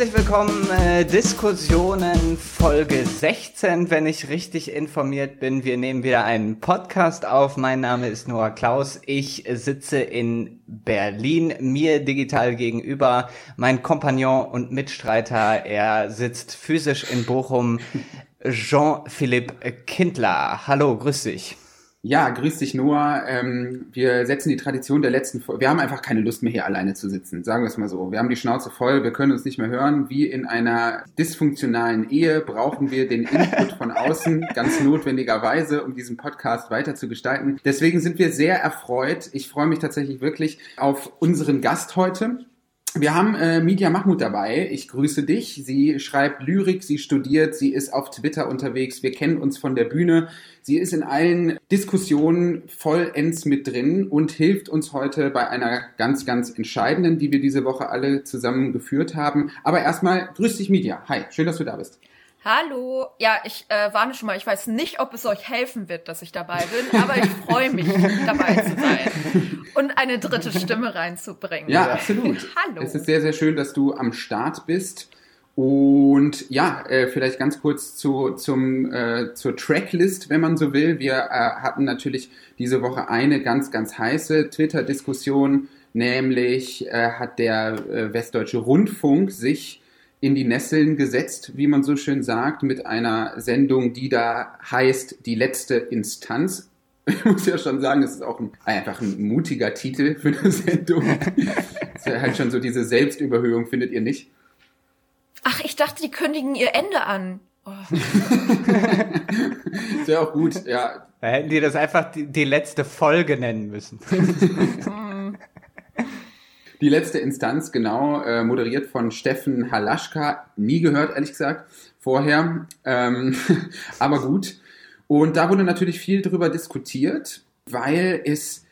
Herzlich willkommen, äh, Diskussionen Folge 16, wenn ich richtig informiert bin. Wir nehmen wieder einen Podcast auf. Mein Name ist Noah Klaus. Ich sitze in Berlin, mir digital gegenüber. Mein Kompagnon und Mitstreiter, er sitzt physisch in Bochum. Jean-Philippe Kindler. Hallo, grüß dich. Ja, grüß dich Noah. Ähm, wir setzen die Tradition der letzten Folge. Wir haben einfach keine Lust mehr hier alleine zu sitzen, sagen wir es mal so. Wir haben die Schnauze voll, wir können uns nicht mehr hören. Wie in einer dysfunktionalen Ehe brauchen wir den Input von außen ganz notwendigerweise, um diesen Podcast weiter zu gestalten. Deswegen sind wir sehr erfreut. Ich freue mich tatsächlich wirklich auf unseren Gast heute. Wir haben äh, Media Mahmoud dabei. Ich grüße dich. Sie schreibt Lyrik, sie studiert, sie ist auf Twitter unterwegs. Wir kennen uns von der Bühne. Sie ist in allen Diskussionen vollends mit drin und hilft uns heute bei einer ganz, ganz entscheidenden, die wir diese Woche alle zusammen geführt haben. Aber erstmal grüß dich, Media. Hi, schön, dass du da bist. Hallo. Ja, ich äh, warne schon mal, ich weiß nicht, ob es euch helfen wird, dass ich dabei bin, aber ich freue mich, dabei zu sein und eine dritte Stimme reinzubringen. Ja, absolut. Hallo. Es ist sehr, sehr schön, dass du am Start bist. Und ja, äh, vielleicht ganz kurz zu, zum, äh, zur Tracklist, wenn man so will. Wir äh, hatten natürlich diese Woche eine ganz, ganz heiße Twitter-Diskussion, nämlich äh, hat der äh, Westdeutsche Rundfunk sich in die Nesseln gesetzt, wie man so schön sagt, mit einer Sendung, die da heißt Die letzte Instanz. Ich muss ja schon sagen, es ist auch ein, einfach ein mutiger Titel für eine Sendung. Das ist ja halt schon so diese Selbstüberhöhung, findet ihr nicht? Ach, ich dachte, die kündigen ihr Ende an. Oh. ist ja auch gut, ja. Da hätten die das einfach die, die letzte Folge nennen müssen. Die letzte Instanz, genau, äh, moderiert von Steffen Halaschka. Nie gehört, ehrlich gesagt, vorher. Ähm, aber gut. Und da wurde natürlich viel drüber diskutiert, weil es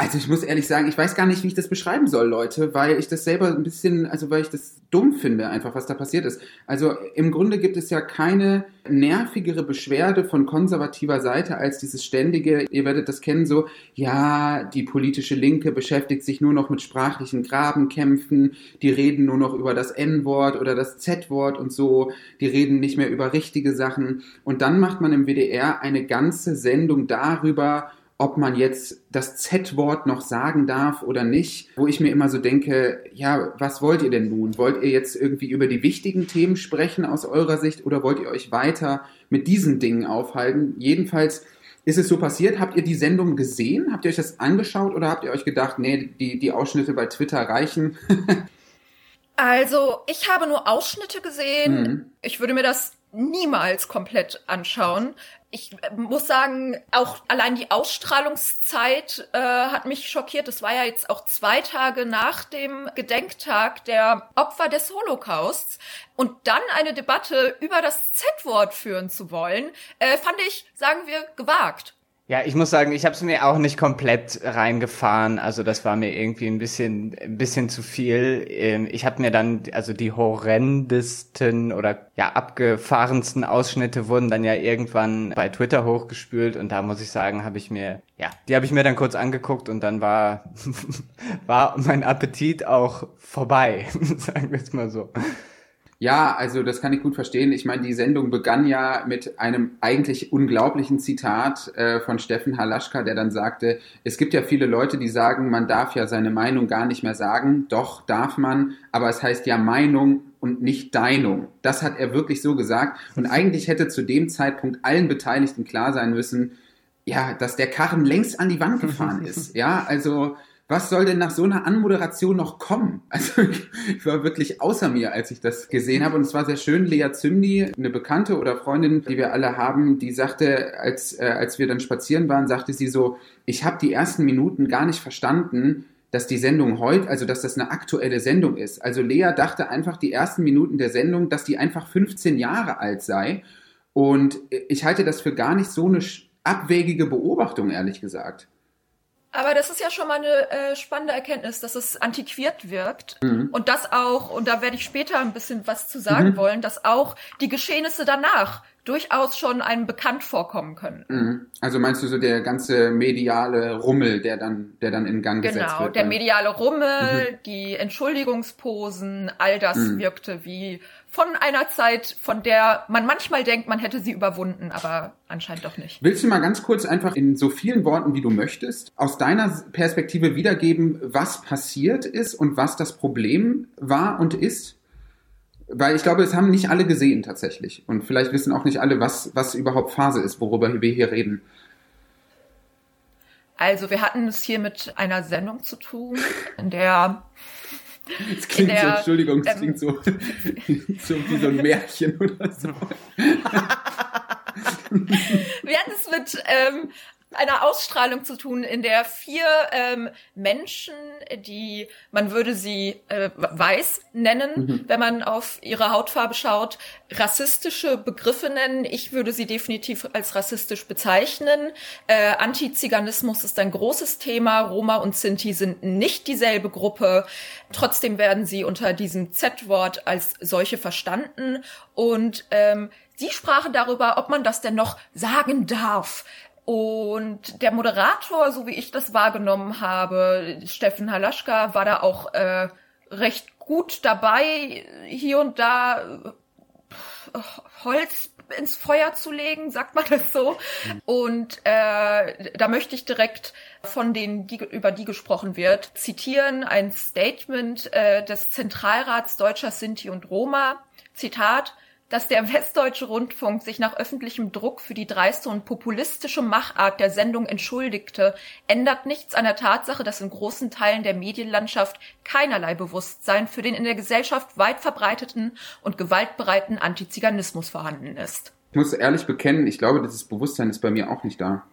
also ich muss ehrlich sagen, ich weiß gar nicht, wie ich das beschreiben soll, Leute, weil ich das selber ein bisschen, also weil ich das dumm finde, einfach was da passiert ist. Also im Grunde gibt es ja keine nervigere Beschwerde von konservativer Seite als dieses ständige, ihr werdet das kennen, so, ja, die politische Linke beschäftigt sich nur noch mit sprachlichen Grabenkämpfen, die reden nur noch über das N-Wort oder das Z-Wort und so, die reden nicht mehr über richtige Sachen. Und dann macht man im WDR eine ganze Sendung darüber, ob man jetzt das Z-Wort noch sagen darf oder nicht, wo ich mir immer so denke, ja, was wollt ihr denn nun? Wollt ihr jetzt irgendwie über die wichtigen Themen sprechen aus eurer Sicht oder wollt ihr euch weiter mit diesen Dingen aufhalten? Jedenfalls ist es so passiert? Habt ihr die Sendung gesehen? Habt ihr euch das angeschaut oder habt ihr euch gedacht, nee, die, die Ausschnitte bei Twitter reichen? also, ich habe nur Ausschnitte gesehen. Mhm. Ich würde mir das niemals komplett anschauen ich muss sagen, auch allein die Ausstrahlungszeit äh, hat mich schockiert. Das war ja jetzt auch zwei Tage nach dem Gedenktag der Opfer des Holocausts. Und dann eine Debatte über das Z-Wort führen zu wollen, äh, fand ich, sagen wir, gewagt. Ja, ich muss sagen, ich habe es mir auch nicht komplett reingefahren. Also das war mir irgendwie ein bisschen, ein bisschen zu viel. Ähm, ich habe mir dann, also die horrendesten oder ja abgefahrensten Ausschnitte wurden dann ja irgendwann bei Twitter hochgespült und da muss ich sagen, habe ich mir, ja, die habe ich mir dann kurz angeguckt und dann war war mein Appetit auch vorbei, sagen wir es mal so. Ja, also das kann ich gut verstehen. Ich meine, die Sendung begann ja mit einem eigentlich unglaublichen Zitat äh, von Steffen Halaschka, der dann sagte, es gibt ja viele Leute, die sagen, man darf ja seine Meinung gar nicht mehr sagen. Doch, darf man, aber es heißt ja Meinung und nicht Deinung. Das hat er wirklich so gesagt. Und eigentlich hätte zu dem Zeitpunkt allen Beteiligten klar sein müssen, ja, dass der Karren längst an die Wand gefahren ist. Ja, also was soll denn nach so einer Anmoderation noch kommen? Also ich war wirklich außer mir, als ich das gesehen habe. Und es war sehr schön. Lea Zymni, eine Bekannte oder Freundin, die wir alle haben, die sagte, als, äh, als wir dann spazieren waren, sagte sie so, ich habe die ersten Minuten gar nicht verstanden, dass die Sendung heute, also dass das eine aktuelle Sendung ist. Also Lea dachte einfach die ersten Minuten der Sendung, dass die einfach 15 Jahre alt sei. Und ich halte das für gar nicht so eine abwegige Beobachtung, ehrlich gesagt. Aber das ist ja schon mal eine äh, spannende Erkenntnis, dass es antiquiert wirkt mhm. und das auch, und da werde ich später ein bisschen was zu sagen mhm. wollen, dass auch die Geschehnisse danach durchaus schon einem bekannt vorkommen können. Mhm. Also meinst du so der ganze mediale Rummel, der dann, der dann in Gang genau, gesetzt wird? Genau, der mediale Rummel, mhm. die Entschuldigungsposen, all das mhm. wirkte wie von einer Zeit, von der man manchmal denkt, man hätte sie überwunden, aber anscheinend doch nicht. Willst du mal ganz kurz einfach in so vielen Worten, wie du möchtest, aus deiner Perspektive wiedergeben, was passiert ist und was das Problem war und ist? Weil ich glaube, es haben nicht alle gesehen tatsächlich. Und vielleicht wissen auch nicht alle, was, was überhaupt Phase ist, worüber wir hier reden. Also wir hatten es hier mit einer Sendung zu tun, in der es klingt der, so, Entschuldigung, es ähm, klingt so, so wie so ein Märchen oder so. wir hatten es mit ähm, einer Ausstrahlung zu tun, in der vier ähm, Menschen, die man würde sie äh, weiß nennen, mhm. wenn man auf ihre Hautfarbe schaut, rassistische Begriffe nennen. Ich würde sie definitiv als rassistisch bezeichnen. Äh, Antiziganismus ist ein großes Thema. Roma und Sinti sind nicht dieselbe Gruppe. Trotzdem werden sie unter diesem Z-Wort als solche verstanden. Und ähm, Sie sprachen darüber, ob man das denn noch sagen darf. Und der Moderator, so wie ich das wahrgenommen habe, Steffen Halaschka, war da auch äh, recht gut dabei, hier und da äh, Holz ins Feuer zu legen, sagt man das so. Und äh, da möchte ich direkt von denen, die, über die gesprochen wird, zitieren ein Statement äh, des Zentralrats Deutscher Sinti und Roma. Zitat dass der Westdeutsche Rundfunk sich nach öffentlichem Druck für die dreiste und populistische Machart der Sendung entschuldigte, ändert nichts an der Tatsache, dass in großen Teilen der Medienlandschaft keinerlei Bewusstsein für den in der Gesellschaft weit verbreiteten und gewaltbereiten Antiziganismus vorhanden ist. Ich muss ehrlich bekennen, ich glaube, dieses Bewusstsein ist bei mir auch nicht da.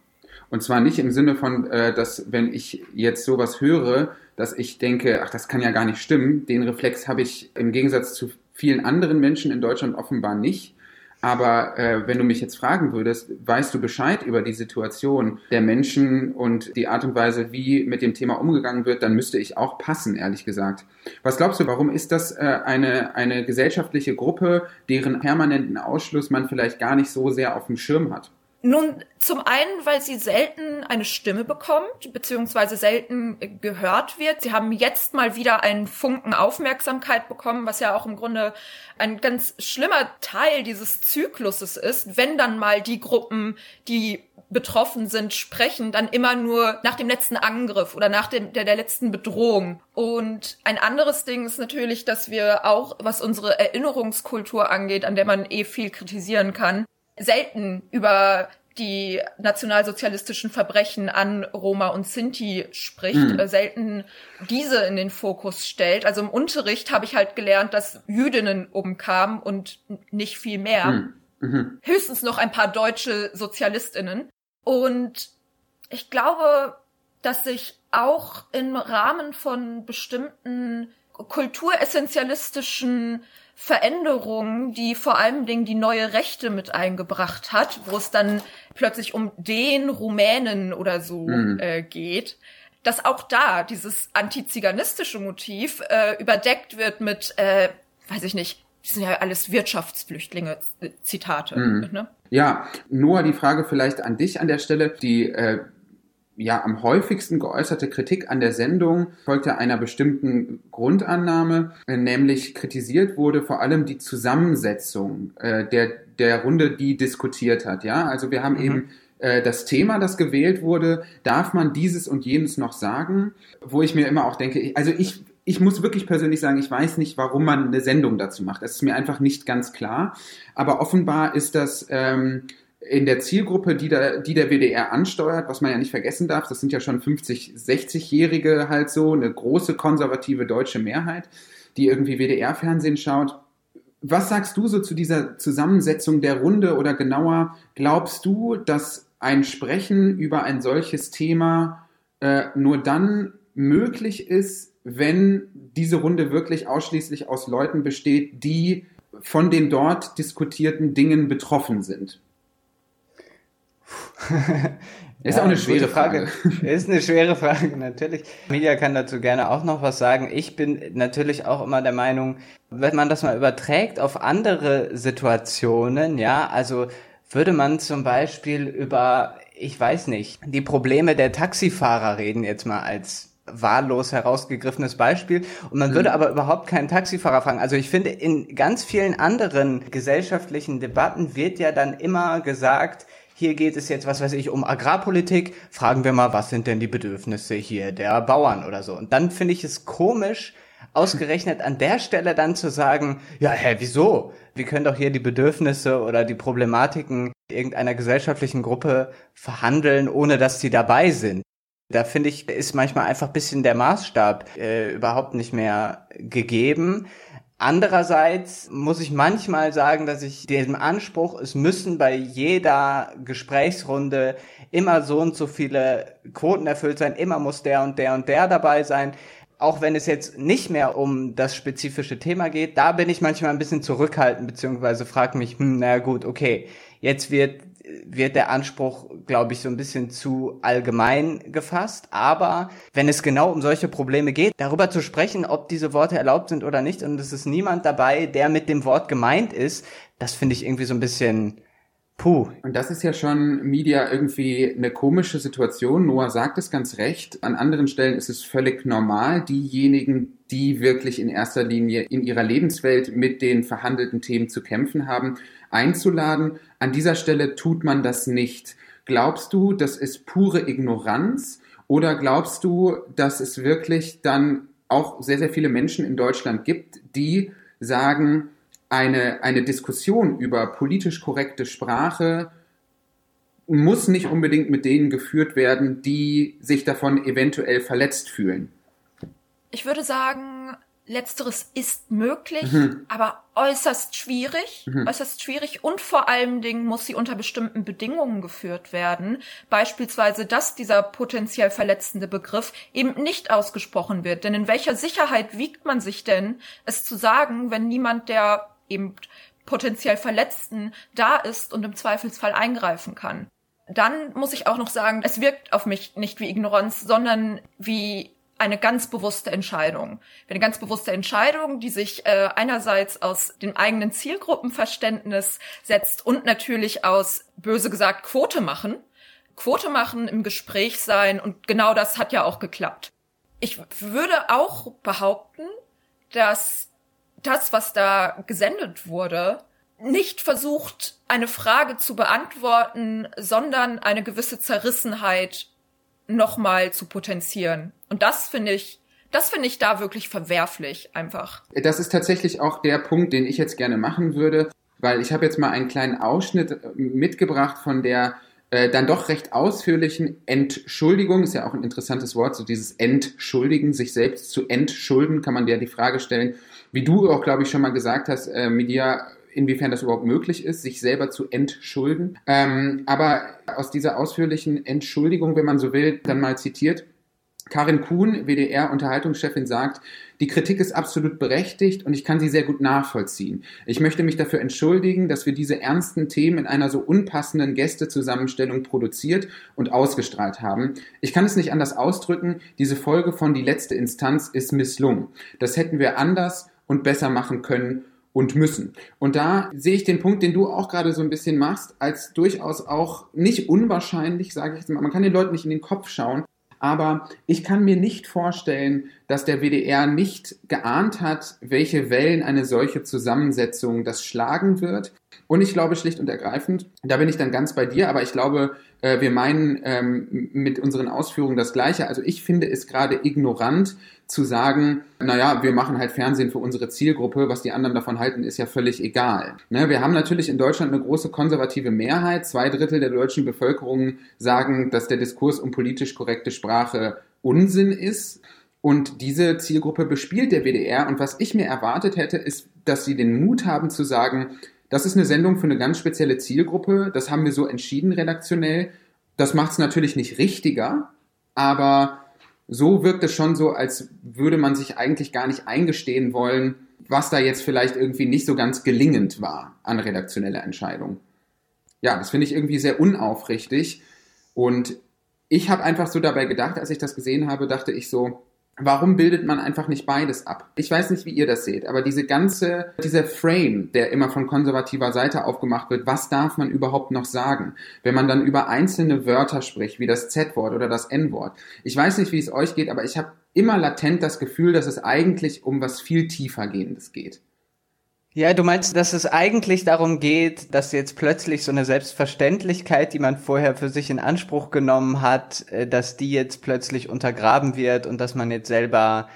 Und zwar nicht im Sinne von, äh, dass wenn ich jetzt sowas höre, dass ich denke, ach, das kann ja gar nicht stimmen. Den Reflex habe ich im Gegensatz zu vielen anderen Menschen in Deutschland offenbar nicht. Aber äh, wenn du mich jetzt fragen würdest, weißt du Bescheid über die Situation der Menschen und die Art und Weise, wie mit dem Thema umgegangen wird, dann müsste ich auch passen, ehrlich gesagt. Was glaubst du, warum ist das äh, eine, eine gesellschaftliche Gruppe, deren permanenten Ausschluss man vielleicht gar nicht so sehr auf dem Schirm hat? Nun, zum einen, weil sie selten eine Stimme bekommt, beziehungsweise selten gehört wird. Sie haben jetzt mal wieder einen Funken Aufmerksamkeit bekommen, was ja auch im Grunde ein ganz schlimmer Teil dieses Zykluses ist, wenn dann mal die Gruppen, die betroffen sind, sprechen, dann immer nur nach dem letzten Angriff oder nach dem, der, der letzten Bedrohung. Und ein anderes Ding ist natürlich, dass wir auch, was unsere Erinnerungskultur angeht, an der man eh viel kritisieren kann, selten über die nationalsozialistischen Verbrechen an Roma und Sinti spricht, mhm. Äh, selten diese in den Fokus stellt. Also im Unterricht habe ich halt gelernt, dass Jüdinnen umkamen und nicht viel mehr. Mhm. Mhm. Höchstens noch ein paar deutsche Sozialistinnen. Und ich glaube, dass sich auch im Rahmen von bestimmten kulturessentialistischen Veränderungen, die vor allen Dingen die neue Rechte mit eingebracht hat, wo es dann plötzlich um den Rumänen oder so mhm. äh, geht, dass auch da dieses antiziganistische Motiv äh, überdeckt wird mit, äh, weiß ich nicht, das sind ja alles Wirtschaftsflüchtlinge, äh, Zitate. Mhm. Ne? Ja, Noah, die Frage vielleicht an dich an der Stelle. Die äh, ja am häufigsten geäußerte Kritik an der Sendung folgte einer bestimmten Grundannahme, äh, nämlich kritisiert wurde vor allem die Zusammensetzung äh, der der Runde, die diskutiert hat. Ja, also wir haben mhm. eben äh, das Thema, das gewählt wurde, darf man dieses und jenes noch sagen, wo ich mir immer auch denke, also ich ich muss wirklich persönlich sagen, ich weiß nicht, warum man eine Sendung dazu macht. Das ist mir einfach nicht ganz klar. Aber offenbar ist das ähm, in der Zielgruppe, die der, die der WDR ansteuert, was man ja nicht vergessen darf, das sind ja schon 50, 60-Jährige halt so, eine große konservative deutsche Mehrheit, die irgendwie WDR-Fernsehen schaut. Was sagst du so zu dieser Zusammensetzung der Runde oder genauer, glaubst du, dass ein Sprechen über ein solches Thema äh, nur dann möglich ist, wenn diese Runde wirklich ausschließlich aus Leuten besteht, die von den dort diskutierten Dingen betroffen sind? Ist ja, auch eine schwere Frage. Frage. Ist eine schwere Frage, natürlich. Media kann dazu gerne auch noch was sagen. Ich bin natürlich auch immer der Meinung, wenn man das mal überträgt auf andere Situationen, ja, also würde man zum Beispiel über, ich weiß nicht, die Probleme der Taxifahrer reden jetzt mal als wahllos herausgegriffenes Beispiel und man würde mhm. aber überhaupt keinen Taxifahrer fragen. Also ich finde, in ganz vielen anderen gesellschaftlichen Debatten wird ja dann immer gesagt, hier geht es jetzt, was weiß ich, um Agrarpolitik. Fragen wir mal, was sind denn die Bedürfnisse hier der Bauern oder so. Und dann finde ich es komisch, ausgerechnet an der Stelle dann zu sagen, ja, hä, wieso? Wir können doch hier die Bedürfnisse oder die Problematiken irgendeiner gesellschaftlichen Gruppe verhandeln, ohne dass sie dabei sind. Da finde ich, ist manchmal einfach bisschen der Maßstab äh, überhaupt nicht mehr gegeben. Andererseits muss ich manchmal sagen, dass ich dem Anspruch, es müssen bei jeder Gesprächsrunde immer so und so viele Quoten erfüllt sein, immer muss der und der und der dabei sein. Auch wenn es jetzt nicht mehr um das spezifische Thema geht, da bin ich manchmal ein bisschen zurückhaltend, beziehungsweise frage mich, hm, naja gut, okay, jetzt wird wird der Anspruch, glaube ich, so ein bisschen zu allgemein gefasst. Aber wenn es genau um solche Probleme geht, darüber zu sprechen, ob diese Worte erlaubt sind oder nicht, und es ist niemand dabei, der mit dem Wort gemeint ist, das finde ich irgendwie so ein bisschen Puh. Und das ist ja schon Media irgendwie eine komische Situation. Noah sagt es ganz recht. An anderen Stellen ist es völlig normal, diejenigen, die wirklich in erster Linie in ihrer Lebenswelt mit den verhandelten Themen zu kämpfen haben, einzuladen. An dieser Stelle tut man das nicht. Glaubst du, das ist pure Ignoranz? Oder glaubst du, dass es wirklich dann auch sehr, sehr viele Menschen in Deutschland gibt, die sagen, eine, eine Diskussion über politisch korrekte Sprache muss nicht unbedingt mit denen geführt werden, die sich davon eventuell verletzt fühlen. Ich würde sagen, letzteres ist möglich, mhm. aber äußerst schwierig, mhm. äußerst schwierig und vor allen Dingen muss sie unter bestimmten Bedingungen geführt werden. Beispielsweise, dass dieser potenziell verletzende Begriff eben nicht ausgesprochen wird. Denn in welcher Sicherheit wiegt man sich denn, es zu sagen, wenn niemand, der eben potenziell Verletzten da ist und im Zweifelsfall eingreifen kann. Dann muss ich auch noch sagen, es wirkt auf mich nicht wie Ignoranz, sondern wie eine ganz bewusste Entscheidung. Eine ganz bewusste Entscheidung, die sich äh, einerseits aus dem eigenen Zielgruppenverständnis setzt und natürlich aus, böse gesagt, Quote machen. Quote machen, im Gespräch sein und genau das hat ja auch geklappt. Ich würde auch behaupten, dass das, was da gesendet wurde, nicht versucht, eine Frage zu beantworten, sondern eine gewisse Zerrissenheit nochmal zu potenzieren. Und das finde ich, das finde ich da wirklich verwerflich einfach. Das ist tatsächlich auch der Punkt, den ich jetzt gerne machen würde, weil ich habe jetzt mal einen kleinen Ausschnitt mitgebracht von der äh, dann doch recht ausführlichen Entschuldigung, ist ja auch ein interessantes Wort, so dieses Entschuldigen, sich selbst zu entschulden, kann man dir die Frage stellen, wie du auch, glaube ich, schon mal gesagt hast, äh, Media, inwiefern das überhaupt möglich ist, sich selber zu entschulden. Ähm, aber aus dieser ausführlichen Entschuldigung, wenn man so will, dann mal zitiert, Karin Kuhn, WDR-Unterhaltungschefin, sagt, die Kritik ist absolut berechtigt und ich kann sie sehr gut nachvollziehen. Ich möchte mich dafür entschuldigen, dass wir diese ernsten Themen in einer so unpassenden Gästezusammenstellung produziert und ausgestrahlt haben. Ich kann es nicht anders ausdrücken, diese Folge von Die letzte Instanz ist misslungen. Das hätten wir anders und besser machen können und müssen. Und da sehe ich den Punkt, den du auch gerade so ein bisschen machst, als durchaus auch nicht unwahrscheinlich, sage ich jetzt mal. Man kann den Leuten nicht in den Kopf schauen, aber ich kann mir nicht vorstellen, dass der WDR nicht geahnt hat, welche Wellen eine solche Zusammensetzung das schlagen wird. Und ich glaube schlicht und ergreifend, da bin ich dann ganz bei dir, aber ich glaube, äh, wir meinen ähm, mit unseren Ausführungen das Gleiche. Also ich finde es gerade ignorant zu sagen, naja, wir machen halt Fernsehen für unsere Zielgruppe, was die anderen davon halten, ist ja völlig egal. Ne, wir haben natürlich in Deutschland eine große konservative Mehrheit. Zwei Drittel der deutschen Bevölkerung sagen, dass der Diskurs um politisch korrekte Sprache Unsinn ist. Und diese Zielgruppe bespielt der WDR. Und was ich mir erwartet hätte, ist, dass sie den Mut haben zu sagen, das ist eine Sendung für eine ganz spezielle Zielgruppe. Das haben wir so entschieden redaktionell. Das macht es natürlich nicht richtiger, aber so wirkt es schon so, als würde man sich eigentlich gar nicht eingestehen wollen, was da jetzt vielleicht irgendwie nicht so ganz gelingend war an redaktioneller Entscheidung. Ja, das finde ich irgendwie sehr unaufrichtig. Und ich habe einfach so dabei gedacht, als ich das gesehen habe, dachte ich so, Warum bildet man einfach nicht beides ab? Ich weiß nicht, wie ihr das seht, aber diese ganze, dieser Frame, der immer von konservativer Seite aufgemacht wird, was darf man überhaupt noch sagen? Wenn man dann über einzelne Wörter spricht, wie das Z-Wort oder das N-Wort. Ich weiß nicht, wie es euch geht, aber ich habe immer latent das Gefühl, dass es eigentlich um was viel tiefergehendes geht. Ja, du meinst, dass es eigentlich darum geht, dass jetzt plötzlich so eine Selbstverständlichkeit, die man vorher für sich in Anspruch genommen hat, äh, dass die jetzt plötzlich untergraben wird und dass man jetzt selber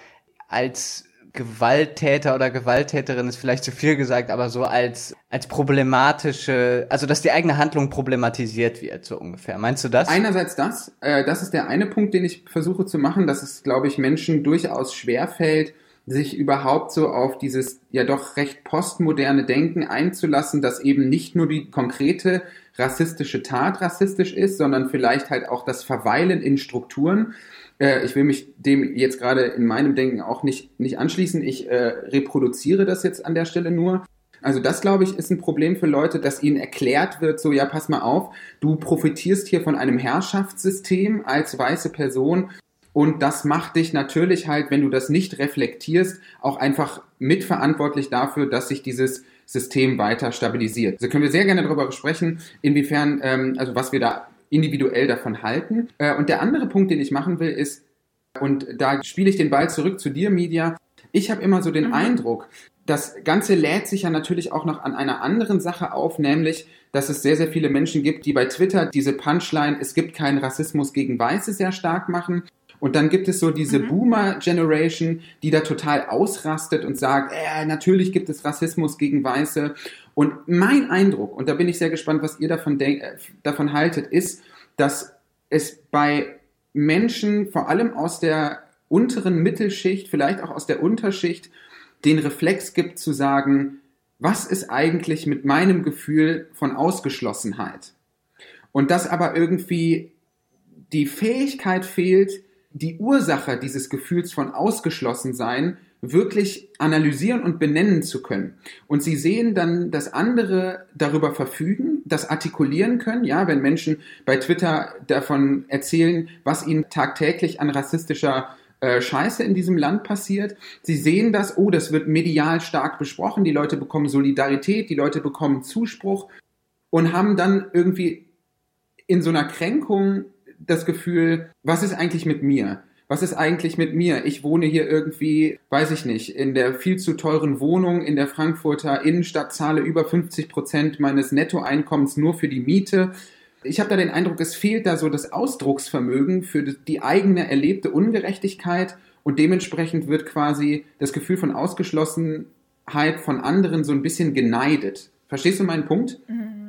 als Gewalttäter oder Gewalttäterin ist vielleicht zu viel gesagt, aber so als als problematische, also dass die eigene Handlung problematisiert wird, so ungefähr. Meinst du das? Einerseits das, äh, das ist der eine Punkt, den ich versuche zu machen, dass es, glaube ich, Menschen durchaus schwer fällt, sich überhaupt so auf dieses ja doch recht postmoderne Denken einzulassen, dass eben nicht nur die konkrete rassistische Tat rassistisch ist, sondern vielleicht halt auch das Verweilen in Strukturen. Äh, ich will mich dem jetzt gerade in meinem Denken auch nicht, nicht anschließen. Ich äh, reproduziere das jetzt an der Stelle nur. Also das, glaube ich, ist ein Problem für Leute, dass ihnen erklärt wird, so ja, pass mal auf, du profitierst hier von einem Herrschaftssystem als weiße Person und das macht dich natürlich halt, wenn du das nicht reflektierst, auch einfach mitverantwortlich dafür, dass sich dieses System weiter stabilisiert. Also können wir sehr gerne darüber sprechen, inwiefern, ähm, also was wir da individuell davon halten. Äh, und der andere Punkt, den ich machen will, ist, und da spiele ich den Ball zurück zu dir, Media. Ich habe immer so den mhm. Eindruck, das Ganze lädt sich ja natürlich auch noch an einer anderen Sache auf, nämlich, dass es sehr, sehr viele Menschen gibt, die bei Twitter diese Punchline, es gibt keinen Rassismus gegen Weiße sehr stark machen. Und dann gibt es so diese mhm. Boomer-Generation, die da total ausrastet und sagt, äh, natürlich gibt es Rassismus gegen Weiße. Und mein Eindruck, und da bin ich sehr gespannt, was ihr davon, denk, äh, davon haltet, ist, dass es bei Menschen, vor allem aus der unteren Mittelschicht, vielleicht auch aus der Unterschicht, den Reflex gibt zu sagen, was ist eigentlich mit meinem Gefühl von Ausgeschlossenheit? Und dass aber irgendwie die Fähigkeit fehlt, die Ursache dieses Gefühls von Ausgeschlossensein wirklich analysieren und benennen zu können. Und sie sehen dann, dass andere darüber verfügen, das artikulieren können, ja, wenn Menschen bei Twitter davon erzählen, was ihnen tagtäglich an rassistischer äh, Scheiße in diesem Land passiert. Sie sehen das, oh, das wird medial stark besprochen, die Leute bekommen Solidarität, die Leute bekommen Zuspruch und haben dann irgendwie in so einer Kränkung das Gefühl, was ist eigentlich mit mir? Was ist eigentlich mit mir? Ich wohne hier irgendwie, weiß ich nicht, in der viel zu teuren Wohnung in der Frankfurter Innenstadt, zahle über 50 Prozent meines Nettoeinkommens nur für die Miete. Ich habe da den Eindruck, es fehlt da so das Ausdrucksvermögen für die eigene erlebte Ungerechtigkeit und dementsprechend wird quasi das Gefühl von Ausgeschlossenheit von anderen so ein bisschen geneidet. Verstehst du meinen Punkt? Mhm.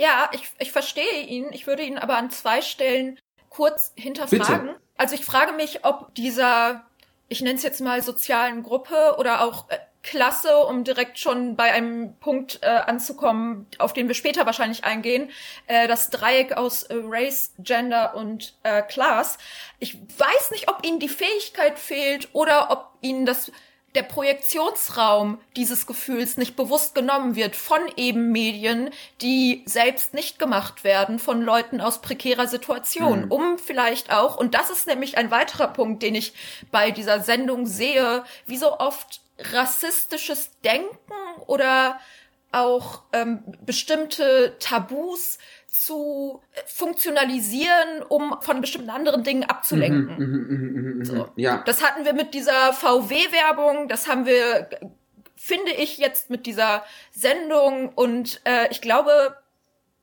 Ja, ich, ich verstehe ihn. Ich würde ihn aber an zwei Stellen kurz hinterfragen. Bitte. Also ich frage mich, ob dieser, ich nenne es jetzt mal sozialen Gruppe oder auch äh, Klasse, um direkt schon bei einem Punkt äh, anzukommen, auf den wir später wahrscheinlich eingehen, äh, das Dreieck aus äh, Race, Gender und äh, Class. Ich weiß nicht, ob ihnen die Fähigkeit fehlt oder ob ihnen das der Projektionsraum dieses Gefühls nicht bewusst genommen wird von eben Medien, die selbst nicht gemacht werden von Leuten aus prekärer Situation, mhm. um vielleicht auch, und das ist nämlich ein weiterer Punkt, den ich bei dieser Sendung sehe, wie so oft rassistisches Denken oder auch ähm, bestimmte Tabus zu funktionalisieren, um von bestimmten anderen Dingen abzulenken. Mhm, mh, mh, mh, so. Ja. Das hatten wir mit dieser VW-Werbung, das haben wir, finde ich, jetzt mit dieser Sendung und äh, ich glaube,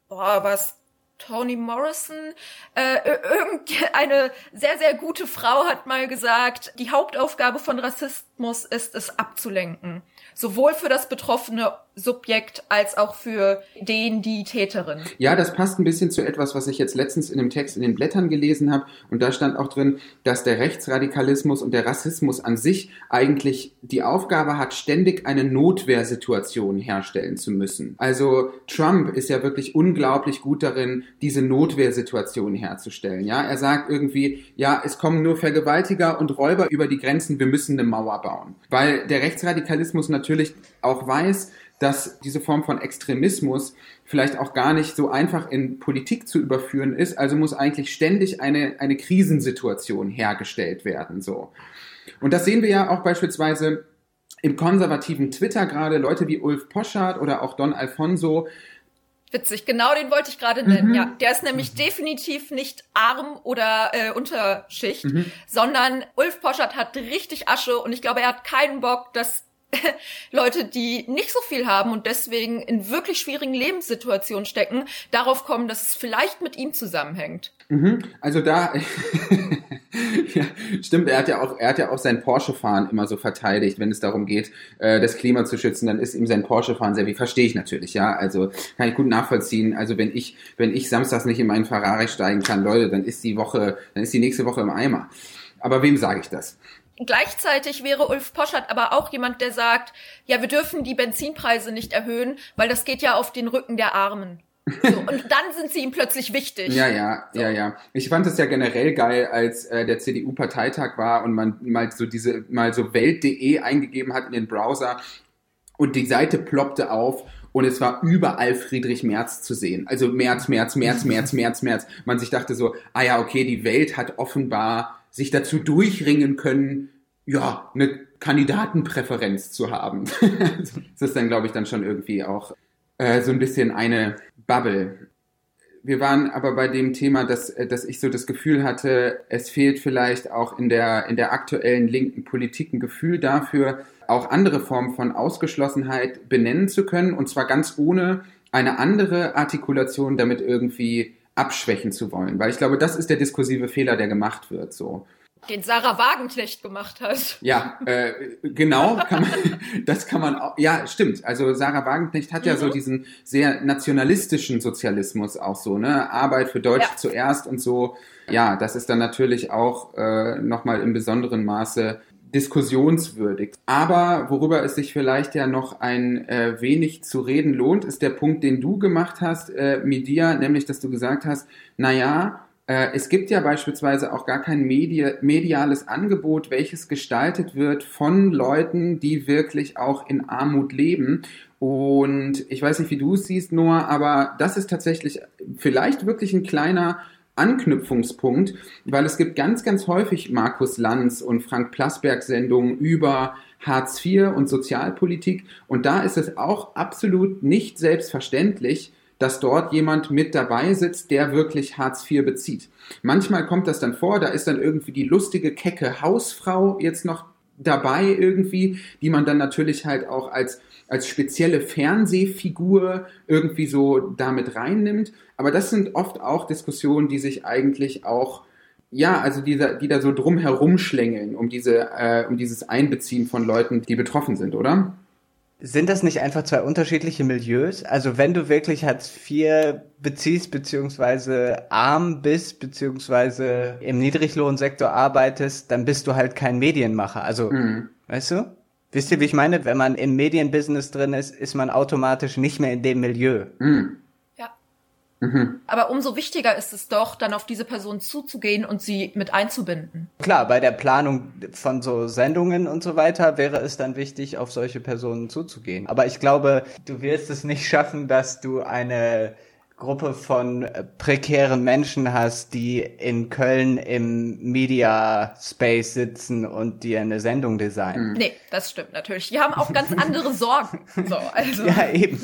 boah, was Toni Morrison, äh, irgendeine sehr, sehr gute Frau hat mal gesagt, die Hauptaufgabe von Rassismus ist es abzulenken. Sowohl für das betroffene Subjekt als auch für den, die Täterin. Ja, das passt ein bisschen zu etwas, was ich jetzt letztens in dem Text in den Blättern gelesen habe. Und da stand auch drin, dass der Rechtsradikalismus und der Rassismus an sich eigentlich die Aufgabe hat, ständig eine Notwehrsituation herstellen zu müssen. Also Trump ist ja wirklich unglaublich gut darin, diese Notwehrsituation herzustellen. Ja, er sagt irgendwie, ja, es kommen nur Vergewaltiger und Räuber über die Grenzen, wir müssen eine Mauer bauen. Weil der Rechtsradikalismus natürlich auch weiß, dass diese Form von Extremismus vielleicht auch gar nicht so einfach in Politik zu überführen ist. Also muss eigentlich ständig eine, eine Krisensituation hergestellt werden, so. Und das sehen wir ja auch beispielsweise im konservativen Twitter gerade Leute wie Ulf Poschardt oder auch Don Alfonso, Witzig, genau den wollte ich gerade nennen. Mhm. Ja, der ist nämlich mhm. definitiv nicht arm oder äh, Unterschicht, mhm. sondern Ulf Poschert hat richtig Asche und ich glaube, er hat keinen Bock, dass Leute, die nicht so viel haben und deswegen in wirklich schwierigen Lebenssituationen stecken, darauf kommen, dass es vielleicht mit ihm zusammenhängt. Mhm. Also da, ja, stimmt, er hat ja auch, er hat ja auch sein Porsche-Fahren immer so verteidigt, wenn es darum geht, äh, das Klima zu schützen, dann ist ihm sein Porsche-Fahren sehr wie, verstehe ich natürlich, ja, also kann ich gut nachvollziehen. Also wenn ich, wenn ich samstags nicht in meinen Ferrari steigen kann, Leute, dann ist die Woche, dann ist die nächste Woche im Eimer. Aber wem sage ich das? Gleichzeitig wäre Ulf Poschert aber auch jemand, der sagt, ja, wir dürfen die Benzinpreise nicht erhöhen, weil das geht ja auf den Rücken der Armen. So, und dann sind sie ihm plötzlich wichtig. Ja, ja, so. ja, ja. Ich fand es ja generell geil, als äh, der CDU-Parteitag war und man mal so diese, mal so Welt.de eingegeben hat in den Browser und die Seite ploppte auf und es war überall Friedrich Merz zu sehen. Also Merz, Merz, Merz, Merz, Merz, Merz. Man sich dachte so, ah ja, okay, die Welt hat offenbar sich dazu durchringen können, ja, eine Kandidatenpräferenz zu haben. das ist dann, glaube ich, dann schon irgendwie auch äh, so ein bisschen eine Bubble. Wir waren aber bei dem Thema, dass, äh, dass ich so das Gefühl hatte, es fehlt vielleicht auch in der, in der aktuellen linken Politik ein Gefühl dafür, auch andere Formen von Ausgeschlossenheit benennen zu können, und zwar ganz ohne eine andere Artikulation damit irgendwie abschwächen zu wollen. Weil ich glaube, das ist der diskursive Fehler, der gemacht wird. So. Den Sarah Wagenknecht gemacht hat. Ja, äh, genau, kann man, das kann man auch, ja, stimmt. Also Sarah Wagenknecht hat mhm. ja so mhm. diesen sehr nationalistischen Sozialismus auch so, ne? Arbeit für Deutsch ja. zuerst und so. Ja, das ist dann natürlich auch äh, nochmal im besonderen Maße diskussionswürdig. Aber worüber es sich vielleicht ja noch ein äh, wenig zu reden lohnt, ist der Punkt, den du gemacht hast, äh, Media, nämlich, dass du gesagt hast, na ja, äh, es gibt ja beispielsweise auch gar kein Medi mediales Angebot, welches gestaltet wird von Leuten, die wirklich auch in Armut leben. Und ich weiß nicht, wie du es siehst, Noah, aber das ist tatsächlich vielleicht wirklich ein kleiner Anknüpfungspunkt, weil es gibt ganz, ganz häufig Markus Lanz und Frank Plasberg Sendungen über Hartz IV und Sozialpolitik. Und da ist es auch absolut nicht selbstverständlich, dass dort jemand mit dabei sitzt, der wirklich Hartz IV bezieht. Manchmal kommt das dann vor, da ist dann irgendwie die lustige, kecke Hausfrau jetzt noch dabei irgendwie, die man dann natürlich halt auch als, als spezielle Fernsehfigur irgendwie so damit reinnimmt. Aber das sind oft auch Diskussionen, die sich eigentlich auch ja, also die, die da so drum herum schlängeln, um diese, äh, um dieses Einbeziehen von Leuten, die betroffen sind, oder? Sind das nicht einfach zwei unterschiedliche Milieus? Also wenn du wirklich Hartz IV beziehst, beziehungsweise arm bist, beziehungsweise im Niedriglohnsektor arbeitest, dann bist du halt kein Medienmacher. Also, mhm. weißt du? Wisst ihr, wie ich meine? Wenn man im Medienbusiness drin ist, ist man automatisch nicht mehr in dem Milieu. Mhm. Mhm. Aber umso wichtiger ist es doch, dann auf diese Person zuzugehen und sie mit einzubinden. Klar, bei der Planung von so Sendungen und so weiter wäre es dann wichtig, auf solche Personen zuzugehen. Aber ich glaube, du wirst es nicht schaffen, dass du eine Gruppe von äh, prekären Menschen hast, die in Köln im Media Space sitzen und dir eine Sendung designen. Hm. Nee, das stimmt natürlich. Die haben auch ganz andere Sorgen. So, also. Ja, eben.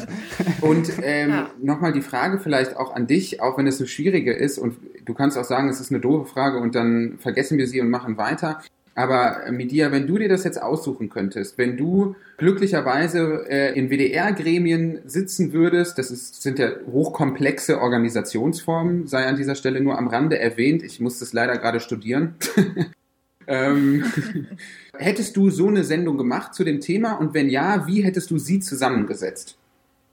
Und ähm, ja. nochmal die Frage vielleicht auch an dich, auch wenn es so schwieriger ist und du kannst auch sagen, es ist eine doofe Frage und dann vergessen wir sie und machen weiter. Aber äh, Media, wenn du dir das jetzt aussuchen könntest, wenn du glücklicherweise äh, in WDR-Gremien sitzen würdest, das ist, sind ja hochkomplexe Organisationsformen, sei an dieser Stelle nur am Rande erwähnt, ich muss das leider gerade studieren. ähm, hättest du so eine Sendung gemacht zu dem Thema und wenn ja, wie hättest du sie zusammengesetzt?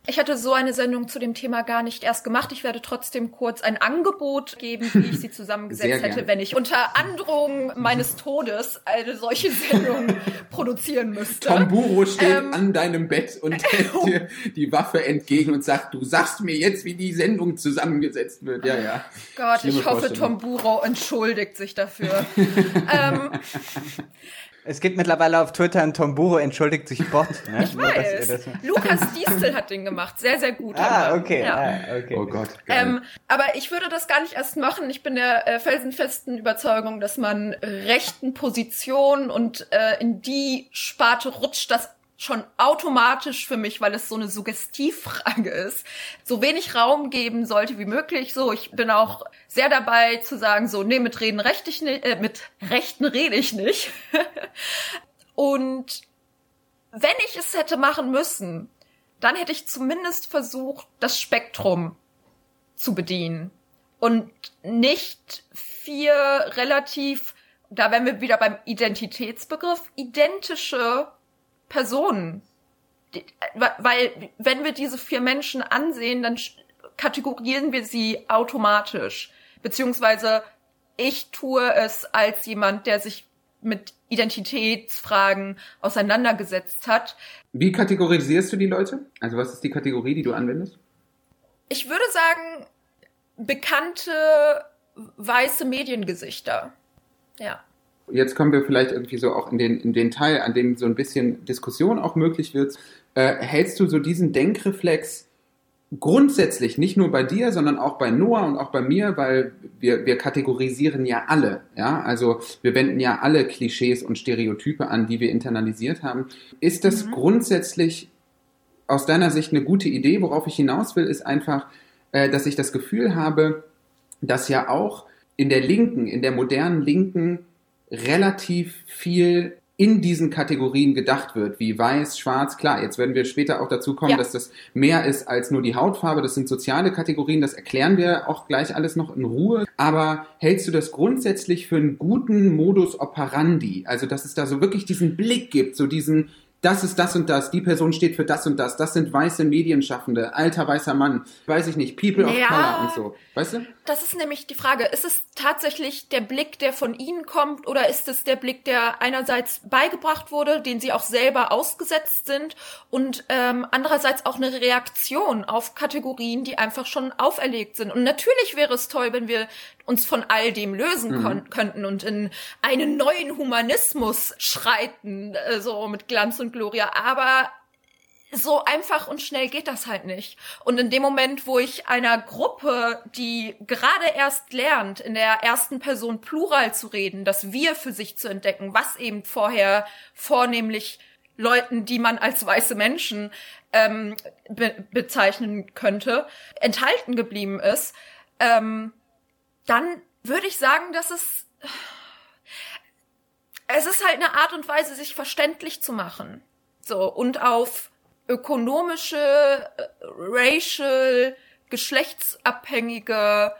Ich hatte so eine Sendung zu dem Thema gar nicht erst gemacht. Ich werde trotzdem kurz ein Angebot geben, wie ich sie zusammengesetzt hätte, wenn ich unter Androhung meines Todes eine solche Sendung produzieren müsste. Tomburo steht ähm, an deinem Bett und hält dir die Waffe entgegen und sagt, du sagst mir jetzt, wie die Sendung zusammengesetzt wird. Ja, ja. Gott, Schlimme ich hoffe, Tomburo entschuldigt sich dafür. ähm, Es gibt mittlerweile auf Twitter ein Tomburo entschuldigt sich Bot. Ne? Ich weiß. Lukas Diestel hat den gemacht. Sehr, sehr gut. Ah, okay. Ja. Ah, okay. Oh Gott. Ähm, aber ich würde das gar nicht erst machen. Ich bin der äh, felsenfesten Überzeugung, dass man rechten Positionen und äh, in die Sparte rutscht das schon automatisch für mich, weil es so eine Suggestivfrage ist, so wenig Raum geben sollte wie möglich. So, ich bin auch sehr dabei zu sagen, so, nee, mit Reden recht ich nicht, äh, mit Rechten rede ich nicht. Und wenn ich es hätte machen müssen, dann hätte ich zumindest versucht, das Spektrum zu bedienen und nicht vier relativ, da wären wir wieder beim Identitätsbegriff, identische Personen. Weil, wenn wir diese vier Menschen ansehen, dann kategorieren wir sie automatisch. Beziehungsweise ich tue es als jemand, der sich mit Identitätsfragen auseinandergesetzt hat. Wie kategorisierst du die Leute? Also was ist die Kategorie, die du anwendest? Ich würde sagen, bekannte weiße Mediengesichter. Ja jetzt kommen wir vielleicht irgendwie so auch in den, in den Teil, an dem so ein bisschen Diskussion auch möglich wird. Äh, hältst du so diesen Denkreflex grundsätzlich, nicht nur bei dir, sondern auch bei Noah und auch bei mir, weil wir, wir kategorisieren ja alle, ja, also wir wenden ja alle Klischees und Stereotype an, die wir internalisiert haben. Ist das mhm. grundsätzlich aus deiner Sicht eine gute Idee? Worauf ich hinaus will, ist einfach, äh, dass ich das Gefühl habe, dass ja auch in der Linken, in der modernen Linken relativ viel in diesen Kategorien gedacht wird, wie weiß, schwarz, klar, jetzt werden wir später auch dazu kommen, ja. dass das mehr ist als nur die Hautfarbe, das sind soziale Kategorien, das erklären wir auch gleich alles noch in Ruhe, aber hältst du das grundsätzlich für einen guten Modus operandi, also dass es da so wirklich diesen Blick gibt, so diesen, das ist das und das, die Person steht für das und das, das sind weiße Medienschaffende, alter weißer Mann, weiß ich nicht, People of ja, Color und so. Weißt du? Das ist nämlich die Frage. Ist es tatsächlich der Blick, der von Ihnen kommt, oder ist es der Blick, der einerseits beigebracht wurde, den Sie auch selber ausgesetzt sind, und ähm, andererseits auch eine Reaktion auf Kategorien, die einfach schon auferlegt sind? Und natürlich wäre es toll, wenn wir uns von all dem lösen mhm. könnten und in einen neuen Humanismus schreiten, äh, so mit Glanz und Gloria. Aber so einfach und schnell geht das halt nicht. Und in dem Moment, wo ich einer Gruppe, die gerade erst lernt, in der ersten Person Plural zu reden, das Wir für sich zu entdecken, was eben vorher vornehmlich Leuten, die man als weiße Menschen ähm, be bezeichnen könnte, enthalten geblieben ist, ähm, dann würde ich sagen, dass es es ist halt eine Art und Weise, sich verständlich zu machen. So, und auf ökonomische, äh, racial, geschlechtsabhängige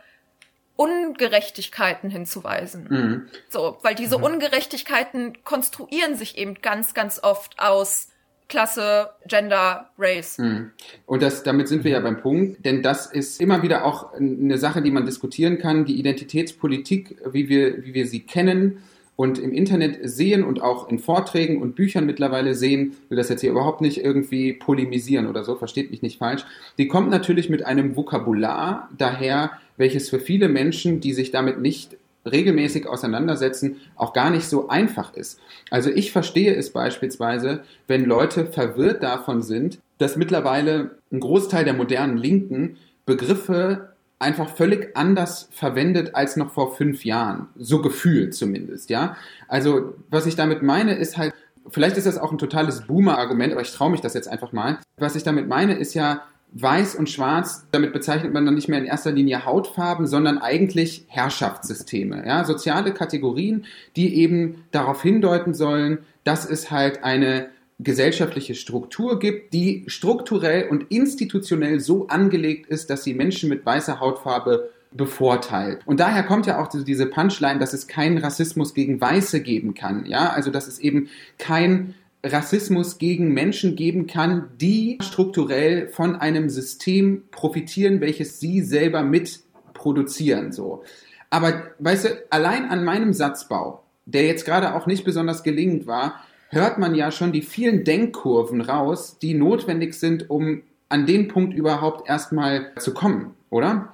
Ungerechtigkeiten hinzuweisen. Mhm. So, weil diese mhm. Ungerechtigkeiten konstruieren sich eben ganz, ganz oft aus Klasse, Gender, Race. Mhm. Und das, damit sind wir ja beim Punkt, denn das ist immer wieder auch eine Sache, die man diskutieren kann. Die Identitätspolitik, wie wir, wie wir sie kennen, und im Internet sehen und auch in Vorträgen und Büchern mittlerweile sehen, will das jetzt hier überhaupt nicht irgendwie polemisieren oder so, versteht mich nicht falsch, die kommt natürlich mit einem Vokabular daher, welches für viele Menschen, die sich damit nicht regelmäßig auseinandersetzen, auch gar nicht so einfach ist. Also ich verstehe es beispielsweise, wenn Leute verwirrt davon sind, dass mittlerweile ein Großteil der modernen Linken Begriffe einfach völlig anders verwendet als noch vor fünf Jahren. So gefühlt zumindest, ja. Also, was ich damit meine, ist halt, vielleicht ist das auch ein totales Boomer-Argument, aber ich traue mich das jetzt einfach mal. Was ich damit meine, ist ja, Weiß und Schwarz, damit bezeichnet man dann nicht mehr in erster Linie Hautfarben, sondern eigentlich Herrschaftssysteme, ja, soziale Kategorien, die eben darauf hindeuten sollen, dass es halt eine gesellschaftliche Struktur gibt, die strukturell und institutionell so angelegt ist, dass sie Menschen mit weißer Hautfarbe bevorteilt. Und daher kommt ja auch diese Punchline, dass es keinen Rassismus gegen Weiße geben kann. Ja, also dass es eben kein Rassismus gegen Menschen geben kann, die strukturell von einem System profitieren, welches sie selber mit produzieren, so. Aber, weißt du, allein an meinem Satzbau, der jetzt gerade auch nicht besonders gelingend war, hört man ja schon die vielen Denkkurven raus, die notwendig sind, um an den Punkt überhaupt erstmal zu kommen, oder?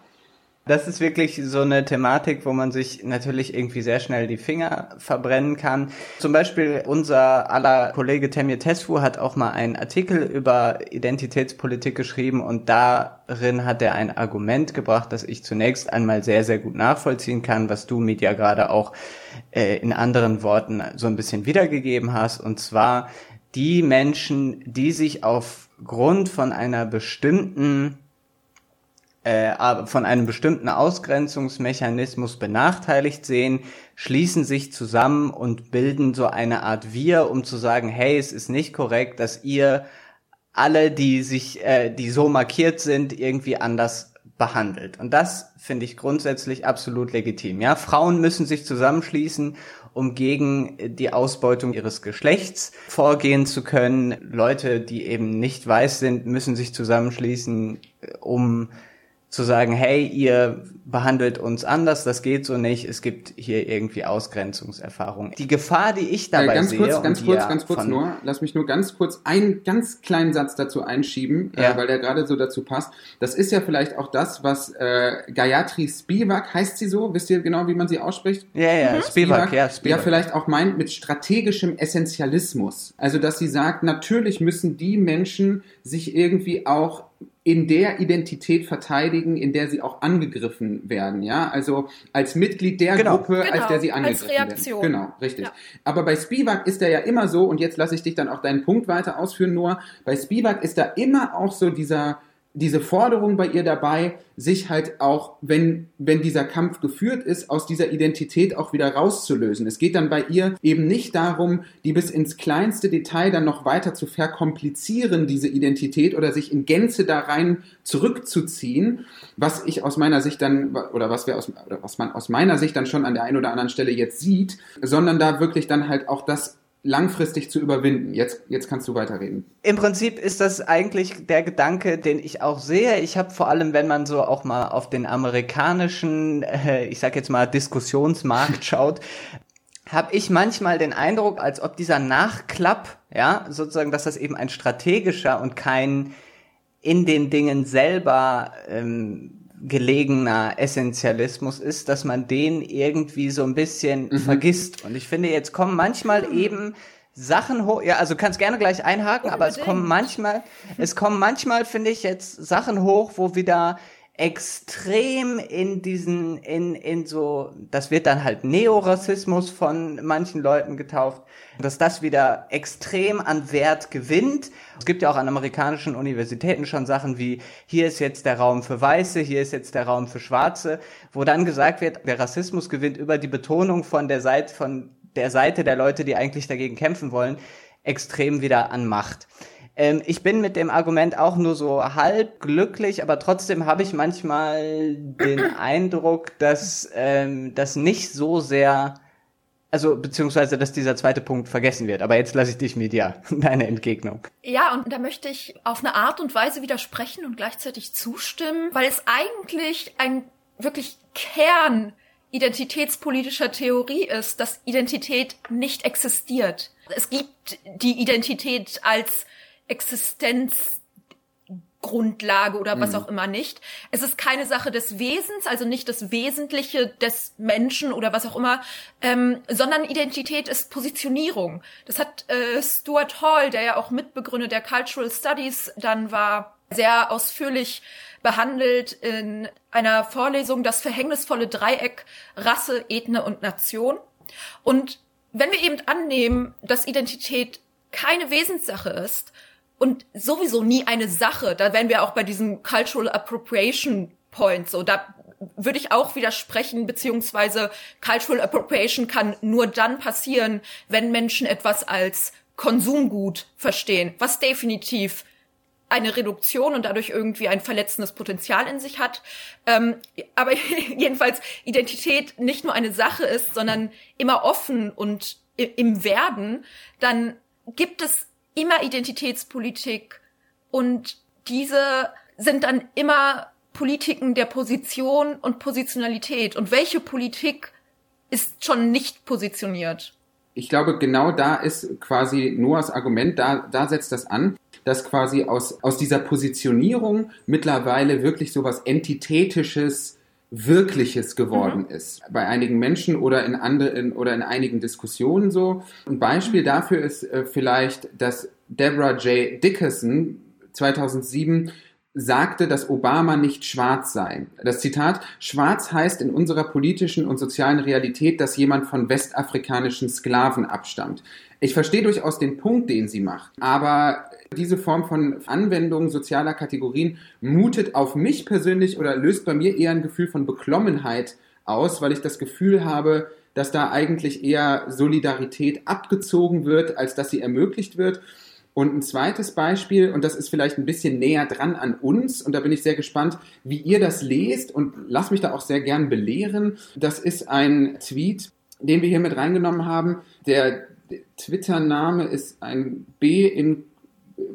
Das ist wirklich so eine Thematik, wo man sich natürlich irgendwie sehr schnell die Finger verbrennen kann. Zum Beispiel unser aller Kollege Temir Tesfu hat auch mal einen Artikel über Identitätspolitik geschrieben und darin hat er ein Argument gebracht, das ich zunächst einmal sehr, sehr gut nachvollziehen kann, was du ja gerade auch äh, in anderen Worten so ein bisschen wiedergegeben hast. Und zwar die Menschen, die sich aufgrund von einer bestimmten äh, von einem bestimmten Ausgrenzungsmechanismus benachteiligt sehen, schließen sich zusammen und bilden so eine Art Wir, um zu sagen, hey, es ist nicht korrekt, dass ihr alle, die sich, äh, die so markiert sind, irgendwie anders behandelt. Und das finde ich grundsätzlich absolut legitim. Ja, Frauen müssen sich zusammenschließen, um gegen die Ausbeutung ihres Geschlechts vorgehen zu können. Leute, die eben nicht weiß sind, müssen sich zusammenschließen, um zu sagen, hey, ihr behandelt uns anders, das geht so nicht, es gibt hier irgendwie Ausgrenzungserfahrungen. Die Gefahr, die ich dabei äh, ganz sehe... Kurz, ganz kurz, ganz kurz nur, lass mich nur ganz kurz einen ganz kleinen Satz dazu einschieben, äh, ja. äh, weil der gerade so dazu passt. Das ist ja vielleicht auch das, was äh, Gayatri Spivak, heißt sie so? Wisst ihr genau, wie man sie ausspricht? Ja, ja, mhm. Spivak, ja, Spivak. Ja, vielleicht auch meint mit strategischem Essentialismus. Also, dass sie sagt, natürlich müssen die Menschen sich irgendwie auch in der Identität verteidigen, in der sie auch angegriffen werden, ja, also als Mitglied der genau. Gruppe, genau. als der sie angegriffen als Reaktion. werden. Genau, richtig. Ja. Aber bei Spivak ist er ja immer so, und jetzt lasse ich dich dann auch deinen Punkt weiter ausführen, Noah, bei Spivak ist da immer auch so dieser diese Forderung bei ihr dabei, sich halt auch, wenn, wenn dieser Kampf geführt ist, aus dieser Identität auch wieder rauszulösen. Es geht dann bei ihr eben nicht darum, die bis ins kleinste Detail dann noch weiter zu verkomplizieren, diese Identität, oder sich in Gänze da rein zurückzuziehen, was ich aus meiner Sicht dann, oder was wir aus, oder was man aus meiner Sicht dann schon an der einen oder anderen Stelle jetzt sieht, sondern da wirklich dann halt auch das langfristig zu überwinden. Jetzt, jetzt kannst du weiterreden. Im Prinzip ist das eigentlich der Gedanke, den ich auch sehe. Ich habe vor allem, wenn man so auch mal auf den amerikanischen, äh, ich sag jetzt mal, Diskussionsmarkt schaut, habe ich manchmal den Eindruck, als ob dieser Nachklapp, ja, sozusagen, dass das eben ein strategischer und kein in den Dingen selber ähm, gelegener Essentialismus ist, dass man den irgendwie so ein bisschen mhm. vergisst. Und ich finde, jetzt kommen manchmal eben Sachen hoch, ja, also kannst gerne gleich einhaken, aber es kommen manchmal, es kommen manchmal, finde ich, jetzt Sachen hoch, wo wieder extrem in diesen, in, in so, das wird dann halt Neorassismus von manchen Leuten getauft, dass das wieder extrem an Wert gewinnt. Es gibt ja auch an amerikanischen Universitäten schon Sachen wie, hier ist jetzt der Raum für Weiße, hier ist jetzt der Raum für Schwarze, wo dann gesagt wird, der Rassismus gewinnt über die Betonung von der Seite, von der Seite der Leute, die eigentlich dagegen kämpfen wollen, extrem wieder an Macht. Ähm, ich bin mit dem Argument auch nur so halb glücklich, aber trotzdem habe ich manchmal den Eindruck, dass ähm, das nicht so sehr, also beziehungsweise, dass dieser zweite Punkt vergessen wird. Aber jetzt lasse ich dich mit dir deine Entgegnung. Ja, und da möchte ich auf eine Art und Weise widersprechen und gleichzeitig zustimmen, weil es eigentlich ein wirklich Kern identitätspolitischer Theorie ist, dass Identität nicht existiert. Es gibt die Identität als Existenzgrundlage oder was mhm. auch immer nicht. Es ist keine Sache des Wesens, also nicht das Wesentliche des Menschen oder was auch immer, ähm, sondern Identität ist Positionierung. Das hat äh, Stuart Hall, der ja auch Mitbegründer der Cultural Studies dann war, sehr ausführlich behandelt in einer Vorlesung das verhängnisvolle Dreieck Rasse, Ethne und Nation. Und wenn wir eben annehmen, dass Identität keine Wesenssache ist, und sowieso nie eine Sache. Da wären wir auch bei diesem Cultural Appropriation Point. So, da würde ich auch widersprechen, beziehungsweise Cultural Appropriation kann nur dann passieren, wenn Menschen etwas als Konsumgut verstehen, was definitiv eine Reduktion und dadurch irgendwie ein verletzendes Potenzial in sich hat. Ähm, aber jedenfalls Identität nicht nur eine Sache ist, sondern immer offen und im Werden, dann gibt es immer Identitätspolitik und diese sind dann immer Politiken der Position und Positionalität. Und welche Politik ist schon nicht positioniert? Ich glaube, genau da ist quasi Noahs Argument, da, da setzt das an, dass quasi aus, aus dieser Positionierung mittlerweile wirklich so was Entitätisches Wirkliches geworden mhm. ist. Bei einigen Menschen oder in anderen oder in einigen Diskussionen so. Ein Beispiel mhm. dafür ist äh, vielleicht, dass Deborah J. Dickerson 2007 sagte, dass Obama nicht schwarz sei. Das Zitat, schwarz heißt in unserer politischen und sozialen Realität, dass jemand von westafrikanischen Sklaven abstammt. Ich verstehe durchaus den Punkt, den sie macht, aber diese Form von Anwendung sozialer Kategorien mutet auf mich persönlich oder löst bei mir eher ein Gefühl von Beklommenheit aus, weil ich das Gefühl habe, dass da eigentlich eher Solidarität abgezogen wird, als dass sie ermöglicht wird. Und ein zweites Beispiel, und das ist vielleicht ein bisschen näher dran an uns, und da bin ich sehr gespannt, wie ihr das lest und lass mich da auch sehr gern belehren. Das ist ein Tweet, den wir hier mit reingenommen haben. Der Twitter-Name ist ein B in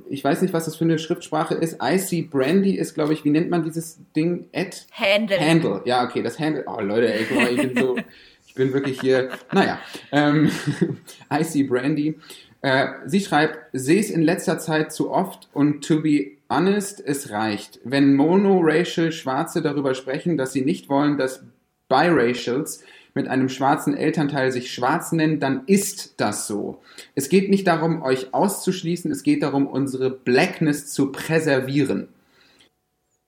ich weiß nicht, was das für eine Schriftsprache ist. IC Brandy ist, glaube ich, wie nennt man dieses Ding? Ad? Handle. Handle, ja, okay, das Handle. Oh, Leute, ey, mal, ich bin so, ich bin wirklich hier, naja, ähm, IC Brandy. Äh, sie schreibt, sehe es in letzter Zeit zu oft und to be honest, es reicht. Wenn monoracial Schwarze darüber sprechen, dass sie nicht wollen, dass biracials mit einem schwarzen Elternteil sich schwarz nennen, dann ist das so. Es geht nicht darum, euch auszuschließen, es geht darum, unsere Blackness zu präservieren.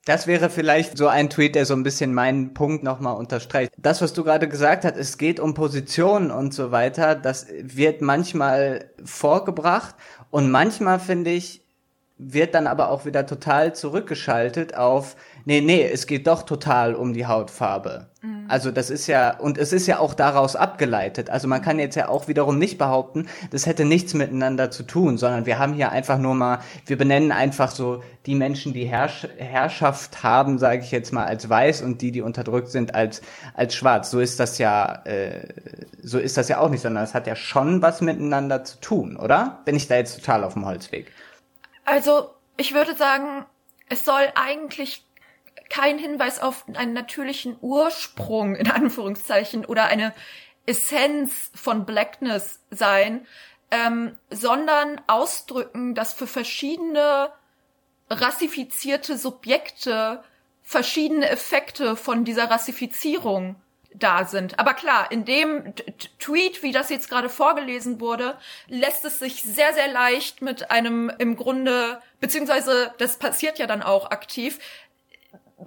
Das wäre vielleicht so ein Tweet, der so ein bisschen meinen Punkt nochmal unterstreicht. Das, was du gerade gesagt hast, es geht um Positionen und so weiter, das wird manchmal vorgebracht und manchmal finde ich, wird dann aber auch wieder total zurückgeschaltet auf, nee, nee, es geht doch total um die Hautfarbe. Mhm. Also das ist ja, und es ist ja auch daraus abgeleitet. Also man kann jetzt ja auch wiederum nicht behaupten, das hätte nichts miteinander zu tun, sondern wir haben hier einfach nur mal, wir benennen einfach so die Menschen, die Herrsch Herrschaft haben, sage ich jetzt mal, als weiß und die, die unterdrückt sind, als, als schwarz. So ist das ja, äh, so ist das ja auch nicht, sondern es hat ja schon was miteinander zu tun, oder? Bin ich da jetzt total auf dem Holzweg? Also, ich würde sagen, es soll eigentlich kein Hinweis auf einen natürlichen Ursprung, in Anführungszeichen, oder eine Essenz von Blackness sein, ähm, sondern ausdrücken, dass für verschiedene rassifizierte Subjekte verschiedene Effekte von dieser Rassifizierung da sind. Aber klar, in dem Tweet, wie das jetzt gerade vorgelesen wurde, lässt es sich sehr, sehr leicht mit einem im Grunde, beziehungsweise das passiert ja dann auch aktiv,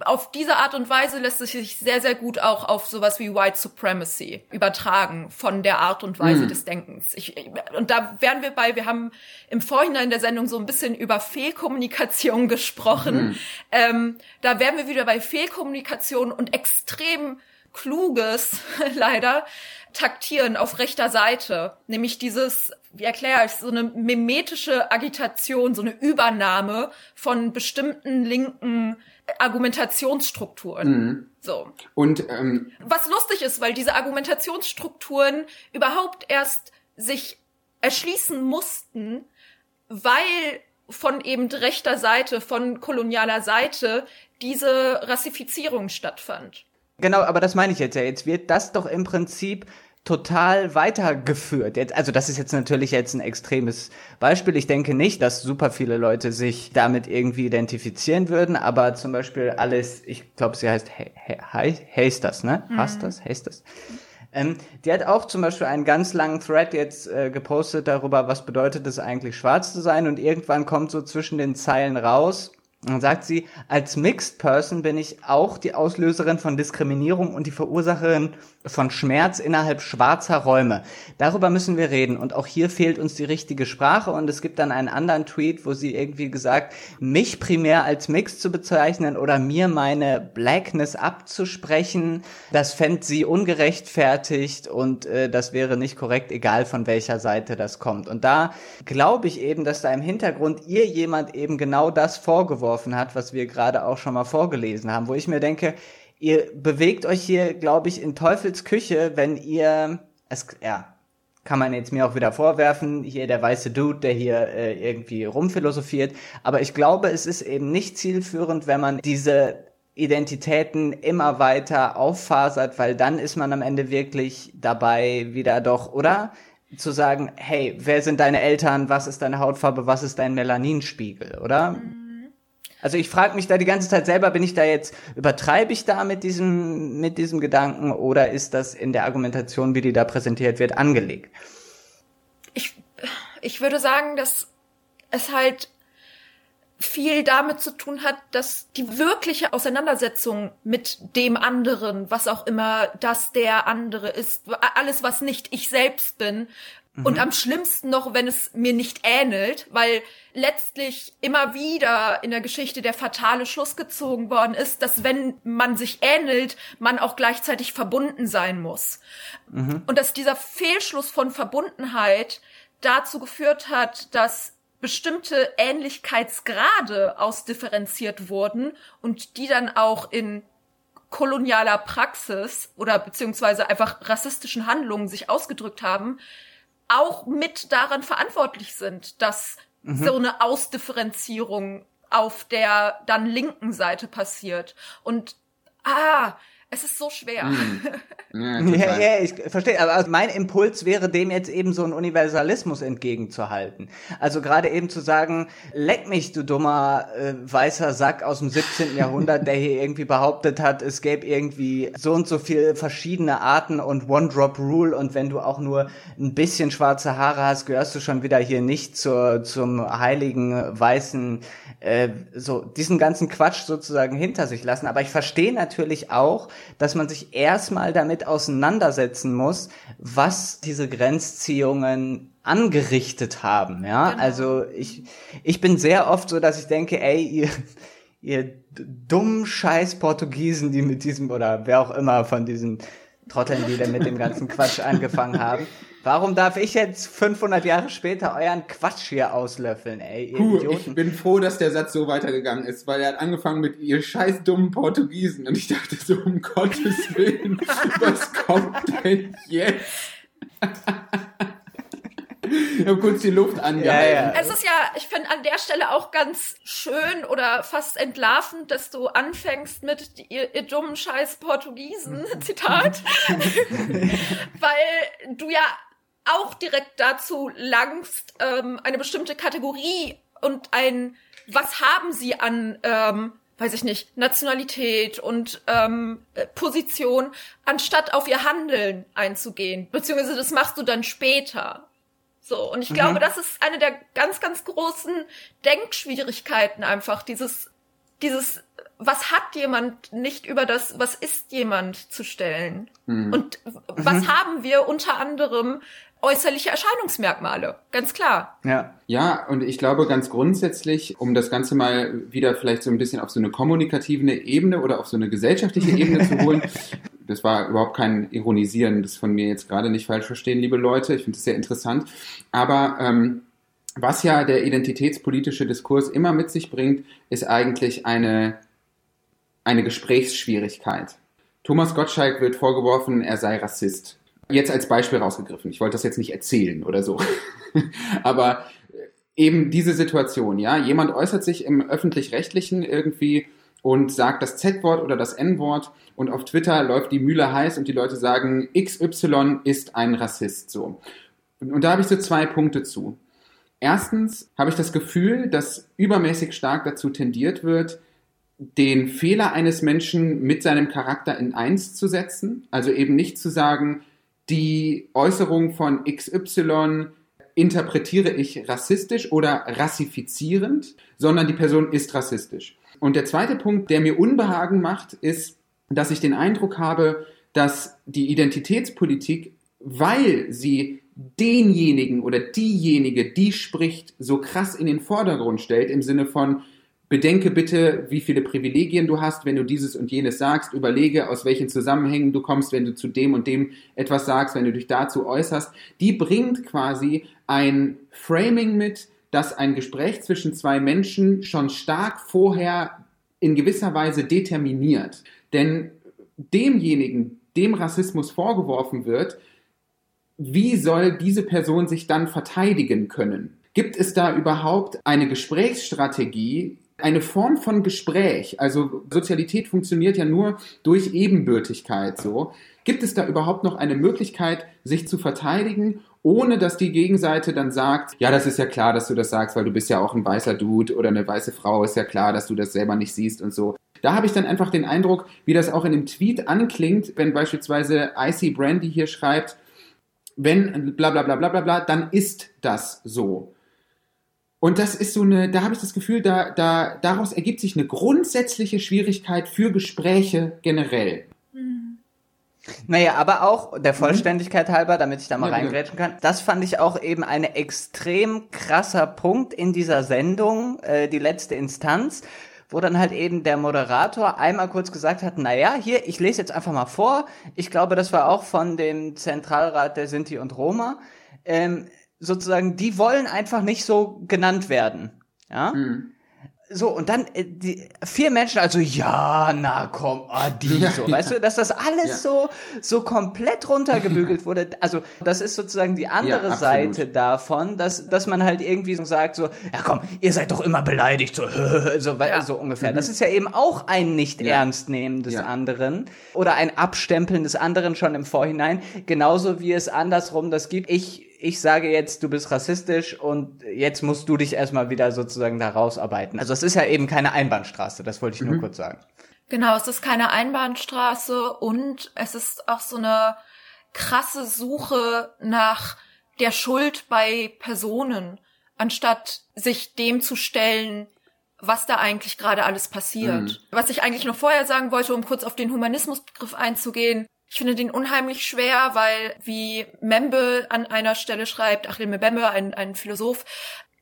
auf diese Art und Weise lässt es sich sehr, sehr gut auch auf sowas wie White Supremacy übertragen von der Art und Weise mhm. des Denkens. Ich, und da wären wir bei, wir haben im Vorhinein der Sendung so ein bisschen über Fehlkommunikation gesprochen. Mhm. Ähm, da wären wir wieder bei Fehlkommunikation und extrem kluges, leider, taktieren auf rechter Seite. Nämlich dieses, wie erkläre ich, so eine mimetische Agitation, so eine Übernahme von bestimmten linken Argumentationsstrukturen. Mhm. So. Und ähm, was lustig ist, weil diese Argumentationsstrukturen überhaupt erst sich erschließen mussten, weil von eben rechter Seite, von kolonialer Seite diese Rassifizierung stattfand. Genau, aber das meine ich jetzt ja. Jetzt wird das doch im Prinzip total weitergeführt. Jetzt, also das ist jetzt natürlich jetzt ein extremes Beispiel. Ich denke nicht, dass super viele Leute sich damit irgendwie identifizieren würden, aber zum Beispiel alles, ich glaube, sie heißt Hasters, ne? Mhm. Hasters, Hasters. Ähm, die hat auch zum Beispiel einen ganz langen Thread jetzt äh, gepostet darüber, was bedeutet es eigentlich schwarz zu sein und irgendwann kommt so zwischen den Zeilen raus, dann sagt sie, als Mixed Person bin ich auch die Auslöserin von Diskriminierung und die Verursacherin von Schmerz innerhalb schwarzer Räume. Darüber müssen wir reden. Und auch hier fehlt uns die richtige Sprache. Und es gibt dann einen anderen Tweet, wo sie irgendwie gesagt, mich primär als Mixed zu bezeichnen oder mir meine Blackness abzusprechen, das fände sie ungerechtfertigt und äh, das wäre nicht korrekt, egal von welcher Seite das kommt. Und da glaube ich eben, dass da im Hintergrund ihr jemand eben genau das vorgeworfen hat, was wir gerade auch schon mal vorgelesen haben, wo ich mir denke, ihr bewegt euch hier, glaube ich, in Teufels Küche, wenn ihr es, ja, kann man jetzt mir auch wieder vorwerfen, hier der weiße Dude, der hier äh, irgendwie rumphilosophiert. Aber ich glaube, es ist eben nicht zielführend, wenn man diese Identitäten immer weiter auffasert, weil dann ist man am Ende wirklich dabei wieder doch, oder? Zu sagen, hey, wer sind deine Eltern, was ist deine Hautfarbe, was ist dein Melaninspiegel, oder? Mhm. Also ich frage mich da die ganze Zeit selber, bin ich da jetzt, übertreibe ich da mit diesem, mit diesem Gedanken oder ist das in der Argumentation, wie die da präsentiert wird, angelegt? Ich, ich würde sagen, dass es halt viel damit zu tun hat, dass die wirkliche Auseinandersetzung mit dem anderen, was auch immer das der andere ist, alles, was nicht ich selbst bin, mhm. und am schlimmsten noch, wenn es mir nicht ähnelt, weil letztlich immer wieder in der Geschichte der fatale Schluss gezogen worden ist, dass wenn man sich ähnelt, man auch gleichzeitig verbunden sein muss. Mhm. Und dass dieser Fehlschluss von Verbundenheit dazu geführt hat, dass bestimmte Ähnlichkeitsgrade ausdifferenziert wurden und die dann auch in kolonialer Praxis oder beziehungsweise einfach rassistischen Handlungen sich ausgedrückt haben, auch mit daran verantwortlich sind, dass mhm. so eine Ausdifferenzierung auf der dann linken Seite passiert. Und ah, es ist so schwer. Mm. Ja, ja, ja, ich verstehe. Aber mein Impuls wäre, dem jetzt eben so einen Universalismus entgegenzuhalten. Also gerade eben zu sagen, leck mich, du dummer äh, weißer Sack aus dem 17. Jahrhundert, der hier irgendwie behauptet hat, es gäbe irgendwie so und so viele verschiedene Arten und One-Drop-Rule und wenn du auch nur ein bisschen schwarze Haare hast, gehörst du schon wieder hier nicht zur, zum heiligen weißen, äh, so diesen ganzen Quatsch sozusagen hinter sich lassen. Aber ich verstehe natürlich auch, dass man sich erstmal damit auseinandersetzen muss, was diese Grenzziehungen angerichtet haben, ja. Genau. Also ich, ich bin sehr oft so, dass ich denke, ey, ihr, ihr dummen Scheiß Portugiesen, die mit diesem, oder wer auch immer von diesen Trotteln, die da mit dem ganzen Quatsch angefangen haben, Warum darf ich jetzt 500 Jahre später euren Quatsch hier auslöffeln, ey, ihr Puh, Idioten? Ich bin froh, dass der Satz so weitergegangen ist, weil er hat angefangen mit ihr scheiß dummen Portugiesen und ich dachte so, um Gottes Willen, was kommt denn jetzt? Ich habe kurz die Luft angehalten. Ja, ja. Es ist ja, ich finde an der Stelle auch ganz schön oder fast entlarvend, dass du anfängst mit ihr, ihr dummen Scheiß Portugiesen, Zitat. Weil du ja auch direkt dazu langst, ähm, eine bestimmte Kategorie und ein, was haben sie an, ähm, weiß ich nicht, Nationalität und ähm, äh, Position, anstatt auf ihr Handeln einzugehen. Beziehungsweise das machst du dann später. So, und ich mhm. glaube, das ist eine der ganz, ganz großen Denkschwierigkeiten einfach, dieses, dieses, was hat jemand nicht über das, was ist jemand zu stellen? Mhm. Und was mhm. haben wir unter anderem äußerliche Erscheinungsmerkmale, ganz klar. Ja. Ja, und ich glaube ganz grundsätzlich, um das Ganze mal wieder vielleicht so ein bisschen auf so eine kommunikative Ebene oder auf so eine gesellschaftliche Ebene zu holen. Das war überhaupt kein Ironisieren, das von mir jetzt gerade nicht falsch verstehen, liebe Leute. Ich finde es sehr interessant. Aber ähm, was ja der identitätspolitische Diskurs immer mit sich bringt, ist eigentlich eine, eine Gesprächsschwierigkeit. Thomas Gottschalk wird vorgeworfen, er sei Rassist. Jetzt als Beispiel rausgegriffen. Ich wollte das jetzt nicht erzählen oder so. Aber eben diese Situation, ja. Jemand äußert sich im öffentlich-rechtlichen irgendwie und sagt das Z-Wort oder das N-Wort und auf Twitter läuft die Mühle heiß und die Leute sagen, XY ist ein Rassist, so. Und da habe ich so zwei Punkte zu. Erstens habe ich das Gefühl, dass übermäßig stark dazu tendiert wird, den Fehler eines Menschen mit seinem Charakter in eins zu setzen. Also eben nicht zu sagen, die Äußerung von XY interpretiere ich rassistisch oder rassifizierend, sondern die Person ist rassistisch. Und der zweite Punkt, der mir Unbehagen macht, ist, dass ich den Eindruck habe, dass die Identitätspolitik, weil sie denjenigen oder diejenige, die spricht, so krass in den Vordergrund stellt, im Sinne von, Bedenke bitte, wie viele Privilegien du hast, wenn du dieses und jenes sagst. Überlege, aus welchen Zusammenhängen du kommst, wenn du zu dem und dem etwas sagst, wenn du dich dazu äußerst. Die bringt quasi ein Framing mit, das ein Gespräch zwischen zwei Menschen schon stark vorher in gewisser Weise determiniert. Denn demjenigen, dem Rassismus vorgeworfen wird, wie soll diese Person sich dann verteidigen können? Gibt es da überhaupt eine Gesprächsstrategie, eine Form von Gespräch, also Sozialität funktioniert ja nur durch Ebenbürtigkeit so. Gibt es da überhaupt noch eine Möglichkeit, sich zu verteidigen, ohne dass die Gegenseite dann sagt, ja, das ist ja klar, dass du das sagst, weil du bist ja auch ein weißer Dude oder eine weiße Frau, ist ja klar, dass du das selber nicht siehst und so. Da habe ich dann einfach den Eindruck, wie das auch in dem Tweet anklingt, wenn beispielsweise Icy Brandy hier schreibt, wenn bla bla bla bla bla bla, dann ist das so. Und das ist so eine, da habe ich das Gefühl, da, da, daraus ergibt sich eine grundsätzliche Schwierigkeit für Gespräche generell. Naja, aber auch der Vollständigkeit halber, damit ich da mal ja, reingrätschen kann, das fand ich auch eben ein extrem krasser Punkt in dieser Sendung, äh, die letzte Instanz, wo dann halt eben der Moderator einmal kurz gesagt hat, naja, hier, ich lese jetzt einfach mal vor. Ich glaube, das war auch von dem Zentralrat der Sinti und Roma. Ähm, sozusagen, die wollen einfach nicht so genannt werden. Ja. Mhm. So, und dann äh, die vier Menschen, also ja, na komm, ah, die ja, so, ja. weißt du, dass das alles ja. so, so komplett runtergebügelt wurde. Also, das ist sozusagen die andere Seite davon, dass, dass man halt irgendwie so sagt, so, ja komm, ihr seid doch immer beleidigt, so, so, so ungefähr. Mhm. Das ist ja eben auch ein nicht ernst nehmen des anderen oder ein Abstempeln des anderen schon im Vorhinein, genauso wie es andersrum das gibt. Ich ich sage jetzt, du bist rassistisch und jetzt musst du dich erstmal wieder sozusagen da rausarbeiten. Also es ist ja eben keine Einbahnstraße, das wollte ich mhm. nur kurz sagen. Genau, es ist keine Einbahnstraße und es ist auch so eine krasse Suche nach der Schuld bei Personen, anstatt sich dem zu stellen, was da eigentlich gerade alles passiert. Mhm. Was ich eigentlich noch vorher sagen wollte, um kurz auf den Humanismusbegriff einzugehen, ich finde den unheimlich schwer, weil, wie Membe an einer Stelle schreibt, Achille Mbembe, ein, ein Philosoph,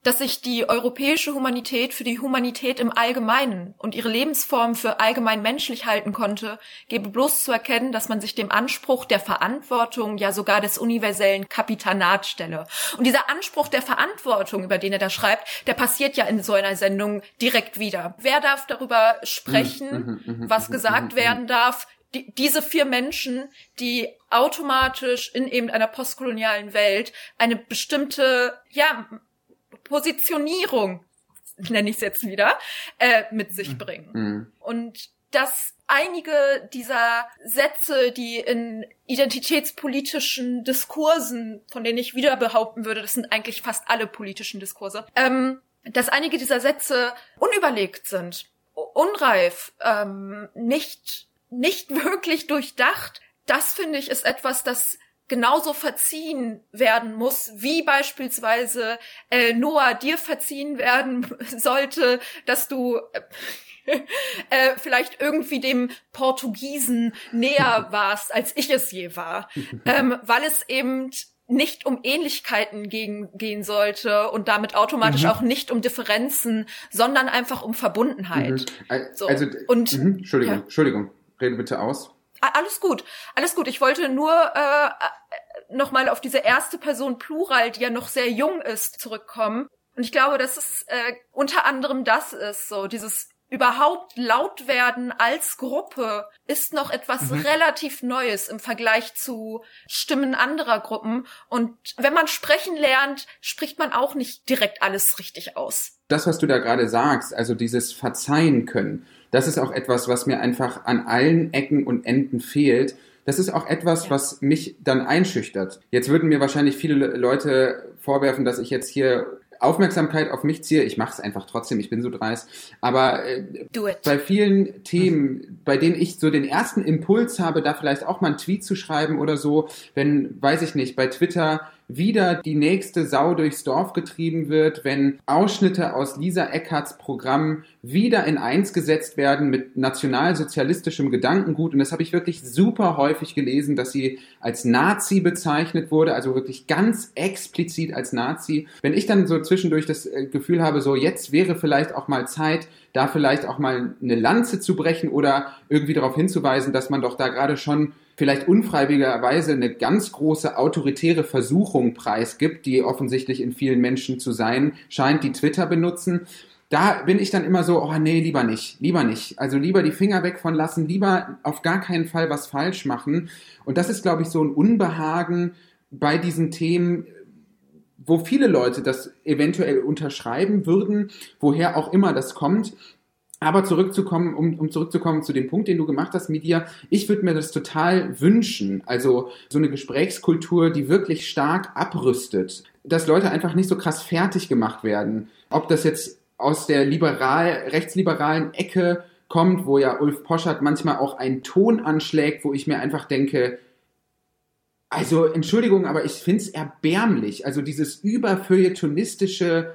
dass sich die europäische Humanität für die Humanität im Allgemeinen und ihre Lebensform für allgemein menschlich halten konnte, gebe bloß zu erkennen, dass man sich dem Anspruch der Verantwortung, ja sogar des universellen Kapitanat stelle. Und dieser Anspruch der Verantwortung, über den er da schreibt, der passiert ja in so einer Sendung direkt wieder. Wer darf darüber sprechen, mhm, mhm, mhm, was gesagt werden darf? Die, diese vier Menschen, die automatisch in eben einer postkolonialen Welt eine bestimmte, ja, Positionierung, nenne ich es jetzt wieder, äh, mit sich mhm. bringen. Mhm. Und dass einige dieser Sätze, die in identitätspolitischen Diskursen, von denen ich wieder behaupten würde, das sind eigentlich fast alle politischen Diskurse, ähm, dass einige dieser Sätze unüberlegt sind, unreif, ähm, nicht nicht wirklich durchdacht. Das finde ich ist etwas, das genauso verziehen werden muss, wie beispielsweise äh, Noah dir verziehen werden sollte, dass du äh, äh, vielleicht irgendwie dem Portugiesen näher warst, als ich es je war, ähm, weil es eben nicht um Ähnlichkeiten gegen, gehen sollte und damit automatisch mhm. auch nicht um Differenzen, sondern einfach um Verbundenheit. Mhm. So. Also, und, mh, Entschuldigung, ja. Entschuldigung rede bitte aus. Alles gut, alles gut. Ich wollte nur äh, nochmal auf diese erste Person Plural, die ja noch sehr jung ist, zurückkommen. Und ich glaube, dass es äh, unter anderem das ist, so dieses überhaupt laut werden als Gruppe ist noch etwas mhm. relativ Neues im Vergleich zu Stimmen anderer Gruppen. Und wenn man sprechen lernt, spricht man auch nicht direkt alles richtig aus. Das, was du da gerade sagst, also dieses Verzeihen können, das ist auch etwas, was mir einfach an allen Ecken und Enden fehlt. Das ist auch etwas, was mich dann einschüchtert. Jetzt würden mir wahrscheinlich viele Leute vorwerfen, dass ich jetzt hier Aufmerksamkeit auf mich ziehe. Ich mache es einfach trotzdem, ich bin so dreist. Aber äh, bei vielen Themen, bei denen ich so den ersten Impuls habe, da vielleicht auch mal einen Tweet zu schreiben oder so, wenn, weiß ich nicht, bei Twitter wieder die nächste Sau durchs Dorf getrieben wird, wenn Ausschnitte aus Lisa Eckharts Programm wieder in eins gesetzt werden mit nationalsozialistischem Gedankengut. Und das habe ich wirklich super häufig gelesen, dass sie als Nazi bezeichnet wurde, also wirklich ganz explizit als Nazi. Wenn ich dann so zwischendurch das äh, Gefühl habe, so jetzt wäre vielleicht auch mal Zeit, da vielleicht auch mal eine Lanze zu brechen oder irgendwie darauf hinzuweisen, dass man doch da gerade schon vielleicht unfreiwilligerweise eine ganz große autoritäre Versuchung preisgibt, die offensichtlich in vielen Menschen zu sein scheint, die Twitter benutzen. Da bin ich dann immer so, oh nee, lieber nicht, lieber nicht. Also lieber die Finger weg von lassen, lieber auf gar keinen Fall was falsch machen. Und das ist, glaube ich, so ein Unbehagen bei diesen Themen, wo viele Leute das eventuell unterschreiben würden, woher auch immer das kommt. Aber zurückzukommen, um, um zurückzukommen zu dem Punkt, den du gemacht hast, Media, ich würde mir das total wünschen. Also so eine Gesprächskultur, die wirklich stark abrüstet, dass Leute einfach nicht so krass fertig gemacht werden. Ob das jetzt aus der liberal, rechtsliberalen Ecke kommt, wo ja Ulf Poschert manchmal auch einen Ton anschlägt, wo ich mir einfach denke, also Entschuldigung, aber ich finde es erbärmlich. Also dieses überfeuilletonistische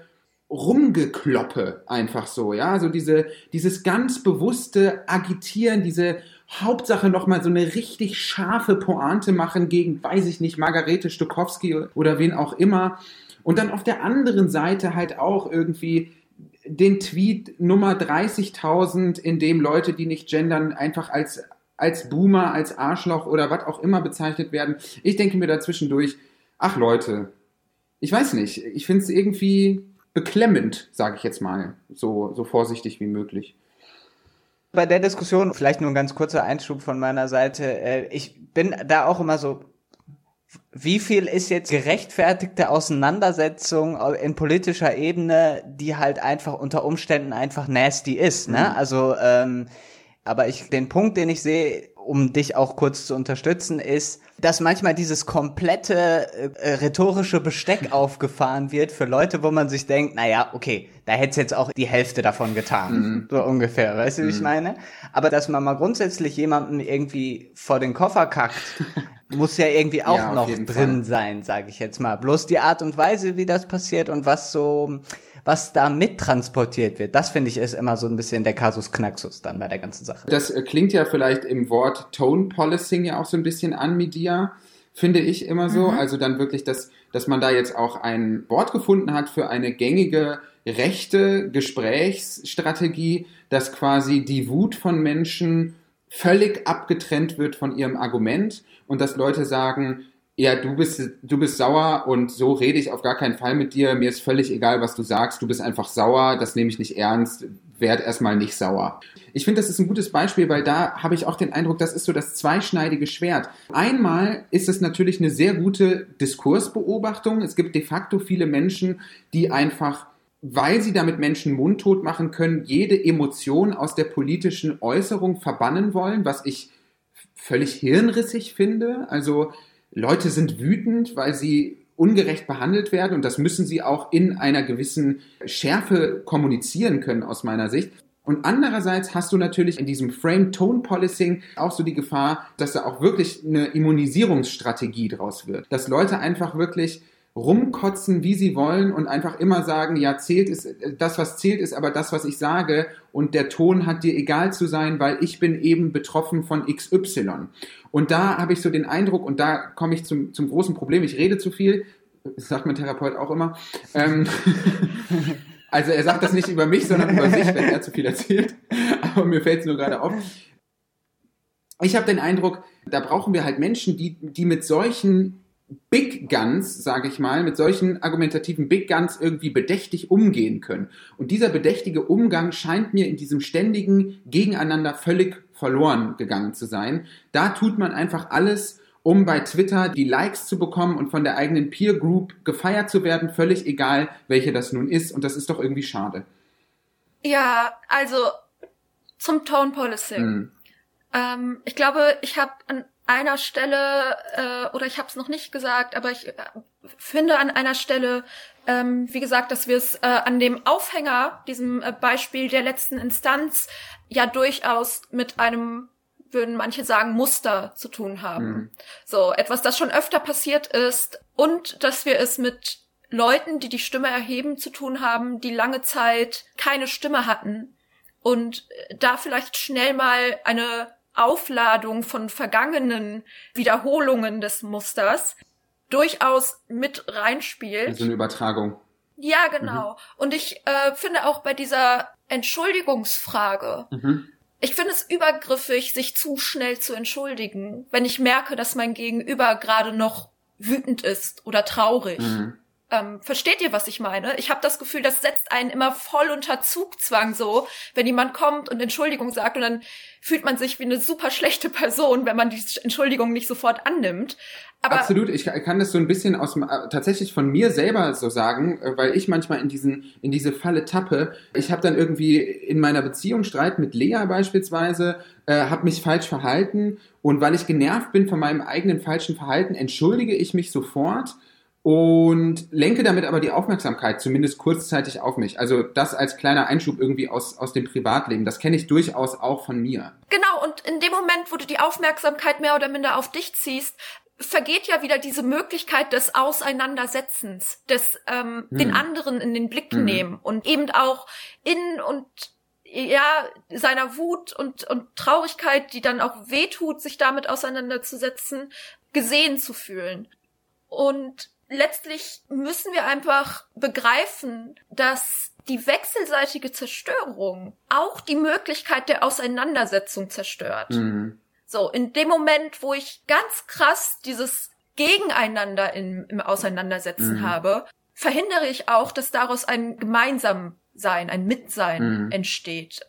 Rumgekloppe einfach so, ja, also diese, dieses ganz bewusste Agitieren, diese Hauptsache nochmal so eine richtig scharfe Pointe machen gegen, weiß ich nicht, Margarete Stokowski oder wen auch immer. Und dann auf der anderen Seite halt auch irgendwie den Tweet Nummer 30.000, in dem Leute, die nicht gendern, einfach als, als Boomer, als Arschloch oder was auch immer bezeichnet werden. Ich denke mir dazwischendurch, ach Leute, ich weiß nicht, ich finde es irgendwie beklemmend, sage ich jetzt mal, so, so vorsichtig wie möglich. Bei der Diskussion, vielleicht nur ein ganz kurzer Einschub von meiner Seite, äh, ich bin da auch immer so, wie viel ist jetzt gerechtfertigte Auseinandersetzung in politischer Ebene, die halt einfach unter Umständen einfach nasty ist, ne? Mhm. Also, ähm, aber ich, den Punkt, den ich sehe, um dich auch kurz zu unterstützen, ist, dass manchmal dieses komplette äh, rhetorische Besteck aufgefahren wird für Leute, wo man sich denkt, naja, okay, da hätte jetzt auch die Hälfte davon getan. Mhm. So ungefähr, weißt du, wie ich mhm. meine? Aber dass man mal grundsätzlich jemanden irgendwie vor den Koffer kackt, muss ja irgendwie auch ja, noch drin Fall. sein, sage ich jetzt mal. Bloß die Art und Weise, wie das passiert und was so was da mittransportiert wird. Das finde ich ist immer so ein bisschen der Kasus Knaxus dann bei der ganzen Sache. Das äh, klingt ja vielleicht im Wort Tone Policing ja auch so ein bisschen an Media, finde ich immer so. Mhm. Also dann wirklich, dass, dass man da jetzt auch ein Wort gefunden hat für eine gängige rechte Gesprächsstrategie, dass quasi die Wut von Menschen völlig abgetrennt wird von ihrem Argument und dass Leute sagen, ja, du bist, du bist sauer und so rede ich auf gar keinen Fall mit dir. Mir ist völlig egal, was du sagst. Du bist einfach sauer. Das nehme ich nicht ernst. Werd erstmal nicht sauer. Ich finde, das ist ein gutes Beispiel, weil da habe ich auch den Eindruck, das ist so das zweischneidige Schwert. Einmal ist es natürlich eine sehr gute Diskursbeobachtung. Es gibt de facto viele Menschen, die einfach weil sie damit Menschen mundtot machen können, jede Emotion aus der politischen Äußerung verbannen wollen, was ich völlig hirnrissig finde. Also Leute sind wütend, weil sie ungerecht behandelt werden und das müssen sie auch in einer gewissen Schärfe kommunizieren können aus meiner Sicht. Und andererseits hast du natürlich in diesem Frame-Tone-Policing auch so die Gefahr, dass da auch wirklich eine Immunisierungsstrategie draus wird. Dass Leute einfach wirklich rumkotzen, wie sie wollen und einfach immer sagen, ja, zählt ist, das, was zählt, ist aber das, was ich sage und der Ton hat dir egal zu sein, weil ich bin eben betroffen von XY. Und da habe ich so den Eindruck, und da komme ich zum, zum großen Problem, ich rede zu viel, sagt mein Therapeut auch immer. Ähm, also er sagt das nicht über mich, sondern über sich, wenn er zu viel erzählt. Aber mir fällt es nur gerade auf. Ich habe den Eindruck, da brauchen wir halt Menschen, die, die mit solchen Big Guns, sage ich mal, mit solchen argumentativen Big Guns irgendwie bedächtig umgehen können. Und dieser bedächtige Umgang scheint mir in diesem ständigen Gegeneinander völlig verloren gegangen zu sein. Da tut man einfach alles, um bei Twitter die Likes zu bekommen und von der eigenen Peer Group gefeiert zu werden, völlig egal, welche das nun ist. Und das ist doch irgendwie schade. Ja, also zum Tone Policing. Mhm. Ähm, ich glaube, ich habe einer Stelle, äh, oder ich habe es noch nicht gesagt, aber ich äh, finde an einer Stelle, ähm, wie gesagt, dass wir es äh, an dem Aufhänger, diesem äh, Beispiel der letzten Instanz, ja durchaus mit einem würden manche sagen, Muster zu tun haben. Mhm. So, etwas, das schon öfter passiert ist und dass wir es mit Leuten, die die Stimme erheben, zu tun haben, die lange Zeit keine Stimme hatten und äh, da vielleicht schnell mal eine Aufladung von vergangenen Wiederholungen des Musters durchaus mit reinspielt. Also eine Übertragung. Ja, genau. Mhm. Und ich äh, finde auch bei dieser Entschuldigungsfrage, mhm. ich finde es übergriffig, sich zu schnell zu entschuldigen, wenn ich merke, dass mein Gegenüber gerade noch wütend ist oder traurig. Mhm. Ähm, versteht ihr, was ich meine? Ich habe das Gefühl, das setzt einen immer voll unter Zugzwang so, wenn jemand kommt und Entschuldigung sagt und dann fühlt man sich wie eine super schlechte Person, wenn man die Entschuldigung nicht sofort annimmt. Aber Absolut, ich kann das so ein bisschen aus äh, tatsächlich von mir selber so sagen, äh, weil ich manchmal in diesen in diese Falle tappe. Ich habe dann irgendwie in meiner Beziehung Streit mit Lea beispielsweise, äh, habe mich falsch verhalten und weil ich genervt bin von meinem eigenen falschen Verhalten, entschuldige ich mich sofort und lenke damit aber die Aufmerksamkeit zumindest kurzzeitig auf mich. Also das als kleiner Einschub irgendwie aus, aus dem Privatleben. Das kenne ich durchaus auch von mir. Genau, und in dem Moment, wo du die Aufmerksamkeit mehr oder minder auf dich ziehst, vergeht ja wieder diese Möglichkeit des Auseinandersetzens, des ähm, hm. den anderen in den Blick hm. nehmen und eben auch in und ja seiner Wut und und Traurigkeit, die dann auch wehtut, sich damit auseinanderzusetzen, gesehen zu fühlen. Und letztlich müssen wir einfach begreifen, dass die wechselseitige Zerstörung auch die Möglichkeit der Auseinandersetzung zerstört. Mhm. So, in dem Moment, wo ich ganz krass dieses Gegeneinander im, im Auseinandersetzen mhm. habe, verhindere ich auch, dass daraus ein Gemeinsamsein, ein Mitsein mhm. entsteht.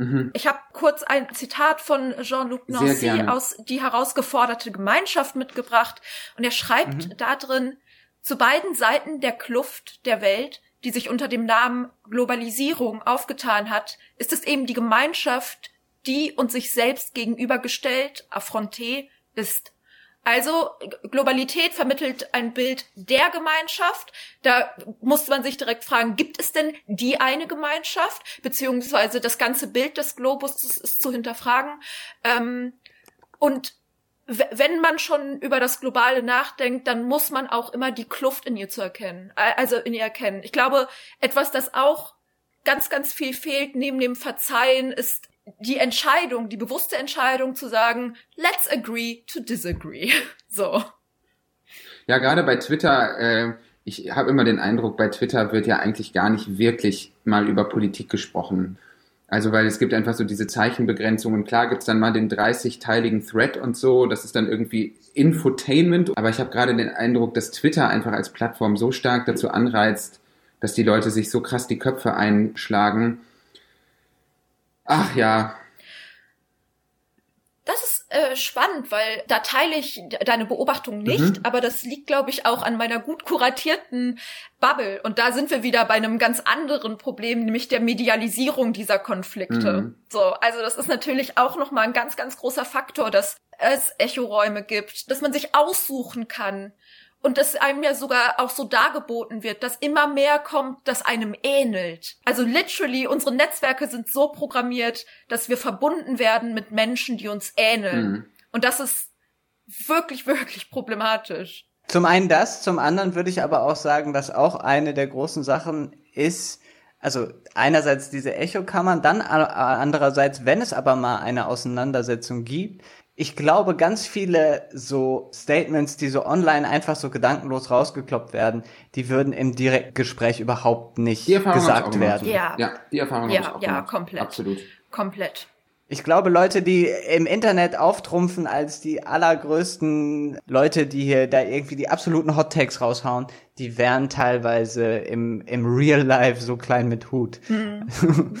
Mhm. Ich habe kurz ein Zitat von Jean-Luc Nancy aus Die herausgeforderte Gemeinschaft mitgebracht und er schreibt mhm. da drin, zu beiden Seiten der Kluft der Welt, die sich unter dem Namen Globalisierung aufgetan hat, ist es eben die Gemeinschaft, die und sich selbst gegenübergestellt, affronté, ist. Also Globalität vermittelt ein Bild der Gemeinschaft. Da muss man sich direkt fragen, gibt es denn die eine Gemeinschaft? Beziehungsweise das ganze Bild des Globus ist, zu hinterfragen. Ähm, und wenn man schon über das Globale nachdenkt, dann muss man auch immer die Kluft in ihr zu erkennen, also in ihr erkennen. Ich glaube, etwas, das auch ganz, ganz viel fehlt neben dem Verzeihen, ist die Entscheidung, die bewusste Entscheidung zu sagen, let's agree to disagree. So. Ja, gerade bei Twitter, äh, ich habe immer den Eindruck, bei Twitter wird ja eigentlich gar nicht wirklich mal über Politik gesprochen. Also, weil es gibt einfach so diese Zeichenbegrenzungen. Klar gibt's dann mal den 30-teiligen Thread und so, das ist dann irgendwie Infotainment. Aber ich habe gerade den Eindruck, dass Twitter einfach als Plattform so stark dazu anreizt, dass die Leute sich so krass die Köpfe einschlagen, Ach ja. Das ist äh, spannend, weil da teile ich deine Beobachtung nicht, mhm. aber das liegt, glaube ich, auch an meiner gut kuratierten Bubble. Und da sind wir wieder bei einem ganz anderen Problem, nämlich der Medialisierung dieser Konflikte. Mhm. So, also das ist natürlich auch nochmal ein ganz, ganz großer Faktor, dass es Echoräume gibt, dass man sich aussuchen kann, und dass einem ja sogar auch so dargeboten wird, dass immer mehr kommt, das einem ähnelt. Also literally, unsere Netzwerke sind so programmiert, dass wir verbunden werden mit Menschen, die uns ähneln. Mhm. Und das ist wirklich, wirklich problematisch. Zum einen das, zum anderen würde ich aber auch sagen, dass auch eine der großen Sachen ist, also einerseits diese Echokammern, dann andererseits, wenn es aber mal eine Auseinandersetzung gibt, ich glaube, ganz viele so Statements, die so online einfach so gedankenlos rausgekloppt werden, die würden im Direktgespräch überhaupt nicht gesagt werden. Ja. ja, die Erfahrung ja, habe ich auch Ja, gemacht. komplett. Absolut. Komplett. Ich glaube, Leute, die im Internet auftrumpfen als die allergrößten Leute, die hier da irgendwie die absoluten Hot Takes raushauen, die wären teilweise im, im Real Life so klein mit Hut. Mhm.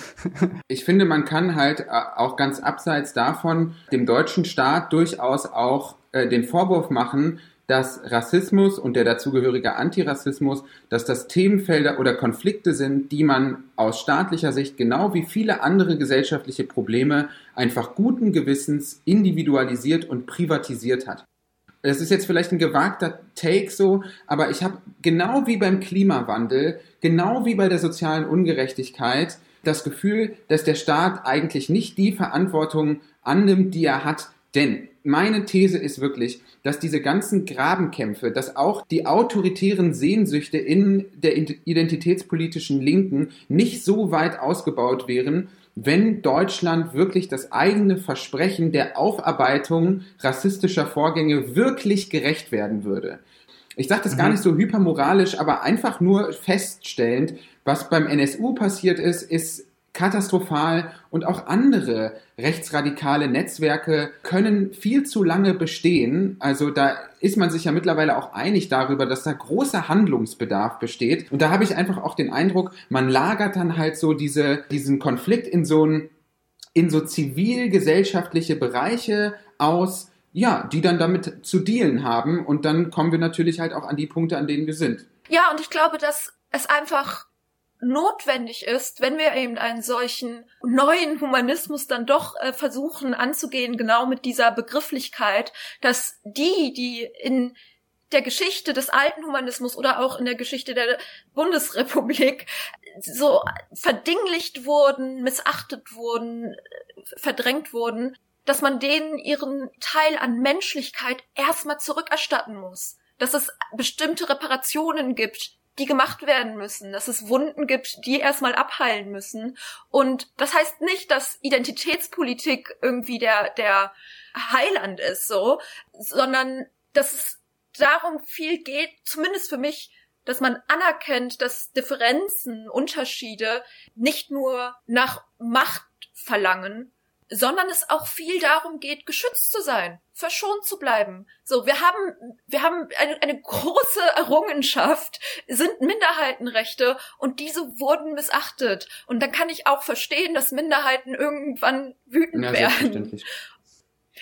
ich finde, man kann halt äh, auch ganz abseits davon dem deutschen Staat durchaus auch äh, den Vorwurf machen, dass Rassismus und der dazugehörige Antirassismus, dass das Themenfelder oder Konflikte sind, die man aus staatlicher Sicht genau wie viele andere gesellschaftliche Probleme einfach guten Gewissens individualisiert und privatisiert hat. Das ist jetzt vielleicht ein gewagter Take so, aber ich habe genau wie beim Klimawandel, genau wie bei der sozialen Ungerechtigkeit, das Gefühl, dass der Staat eigentlich nicht die Verantwortung annimmt, die er hat. Denn meine These ist wirklich, dass diese ganzen Grabenkämpfe, dass auch die autoritären Sehnsüchte in der identitätspolitischen Linken nicht so weit ausgebaut wären, wenn Deutschland wirklich das eigene Versprechen der Aufarbeitung rassistischer Vorgänge wirklich gerecht werden würde. Ich sage das mhm. gar nicht so hypermoralisch, aber einfach nur feststellend, was beim NSU passiert ist, ist katastrophal und auch andere rechtsradikale Netzwerke können viel zu lange bestehen. Also da ist man sich ja mittlerweile auch einig darüber, dass da großer Handlungsbedarf besteht. Und da habe ich einfach auch den Eindruck, man lagert dann halt so diese, diesen Konflikt in so ein, in so zivilgesellschaftliche Bereiche aus, ja, die dann damit zu dealen haben. Und dann kommen wir natürlich halt auch an die Punkte, an denen wir sind. Ja, und ich glaube, dass es einfach notwendig ist, wenn wir eben einen solchen neuen Humanismus dann doch äh, versuchen anzugehen, genau mit dieser Begrifflichkeit, dass die, die in der Geschichte des alten Humanismus oder auch in der Geschichte der Bundesrepublik so verdinglicht wurden, missachtet wurden, verdrängt wurden, dass man denen ihren Teil an Menschlichkeit erstmal zurückerstatten muss. Dass es bestimmte Reparationen gibt, die gemacht werden müssen, dass es Wunden gibt, die erstmal abheilen müssen. Und das heißt nicht, dass Identitätspolitik irgendwie der, der Heiland ist, so, sondern dass es darum viel geht, zumindest für mich, dass man anerkennt, dass Differenzen, Unterschiede nicht nur nach Macht verlangen, sondern es auch viel darum geht, geschützt zu sein, verschont zu bleiben. So, wir haben, wir haben eine, eine große Errungenschaft, sind Minderheitenrechte und diese wurden missachtet. Und dann kann ich auch verstehen, dass Minderheiten irgendwann wütend ja, werden.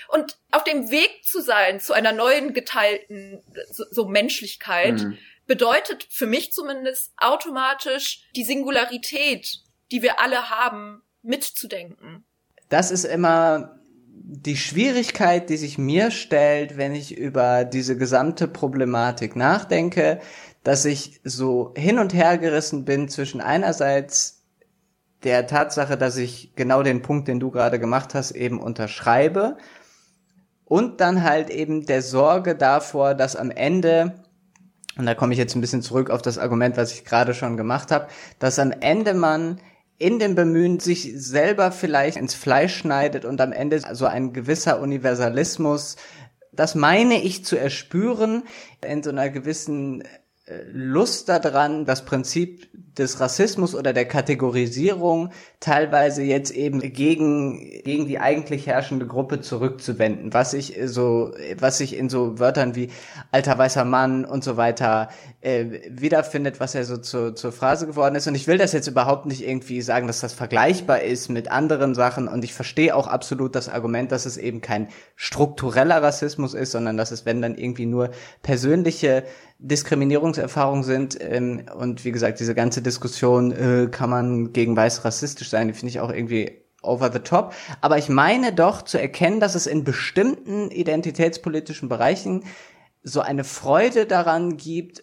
Und auf dem Weg zu sein zu einer neuen geteilten so, so Menschlichkeit mhm. bedeutet für mich zumindest automatisch die Singularität, die wir alle haben, mitzudenken das ist immer die Schwierigkeit, die sich mir stellt, wenn ich über diese gesamte Problematik nachdenke, dass ich so hin und her gerissen bin zwischen einerseits der Tatsache, dass ich genau den Punkt, den du gerade gemacht hast, eben unterschreibe und dann halt eben der Sorge davor, dass am Ende und da komme ich jetzt ein bisschen zurück auf das Argument, was ich gerade schon gemacht habe, dass am Ende man in dem Bemühen sich selber vielleicht ins Fleisch schneidet und am Ende so ein gewisser Universalismus, das meine ich zu erspüren, in so einer gewissen Lust daran, das Prinzip des Rassismus oder der Kategorisierung teilweise jetzt eben gegen, gegen die eigentlich herrschende Gruppe zurückzuwenden, was ich so, was sich in so Wörtern wie alter weißer Mann und so weiter äh, wiederfindet, was ja so zur, zur Phrase geworden ist. Und ich will das jetzt überhaupt nicht irgendwie sagen, dass das vergleichbar ist mit anderen Sachen. Und ich verstehe auch absolut das Argument, dass es eben kein struktureller Rassismus ist, sondern dass es, wenn dann irgendwie nur persönliche Diskriminierungserfahrungen sind. Ähm, und wie gesagt, diese ganze Diskussion, äh, kann man gegen Weiß rassistisch sein, die finde ich auch irgendwie over the top. Aber ich meine doch zu erkennen, dass es in bestimmten identitätspolitischen Bereichen so eine Freude daran gibt,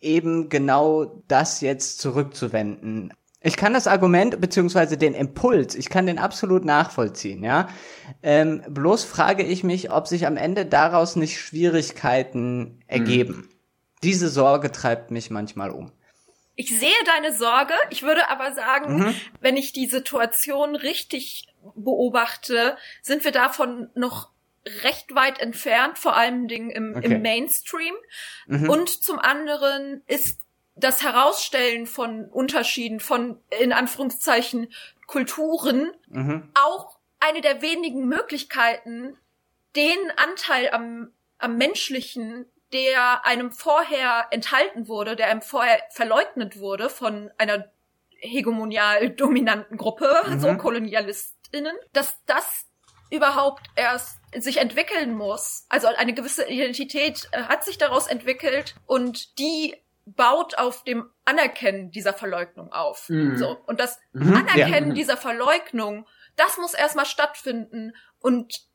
eben genau das jetzt zurückzuwenden. Ich kann das Argument beziehungsweise den Impuls, ich kann den absolut nachvollziehen, ja. Ähm, bloß frage ich mich, ob sich am Ende daraus nicht Schwierigkeiten ergeben. Diese Sorge treibt mich manchmal um. Ich sehe deine Sorge. Ich würde aber sagen, mhm. wenn ich die Situation richtig beobachte, sind wir davon noch recht weit entfernt, vor allen Dingen im, okay. im Mainstream. Mhm. Und zum anderen ist das Herausstellen von Unterschieden, von in Anführungszeichen Kulturen, mhm. auch eine der wenigen Möglichkeiten, den Anteil am, am Menschlichen der einem vorher enthalten wurde, der einem vorher verleugnet wurde von einer hegemonial dominanten Gruppe, mhm. so KolonialistInnen, dass das überhaupt erst sich entwickeln muss. Also eine gewisse Identität äh, hat sich daraus entwickelt und die baut auf dem Anerkennen dieser Verleugnung auf. Mhm. So. Und das mhm. Anerkennen ja. dieser Verleugnung, das muss erstmal stattfinden und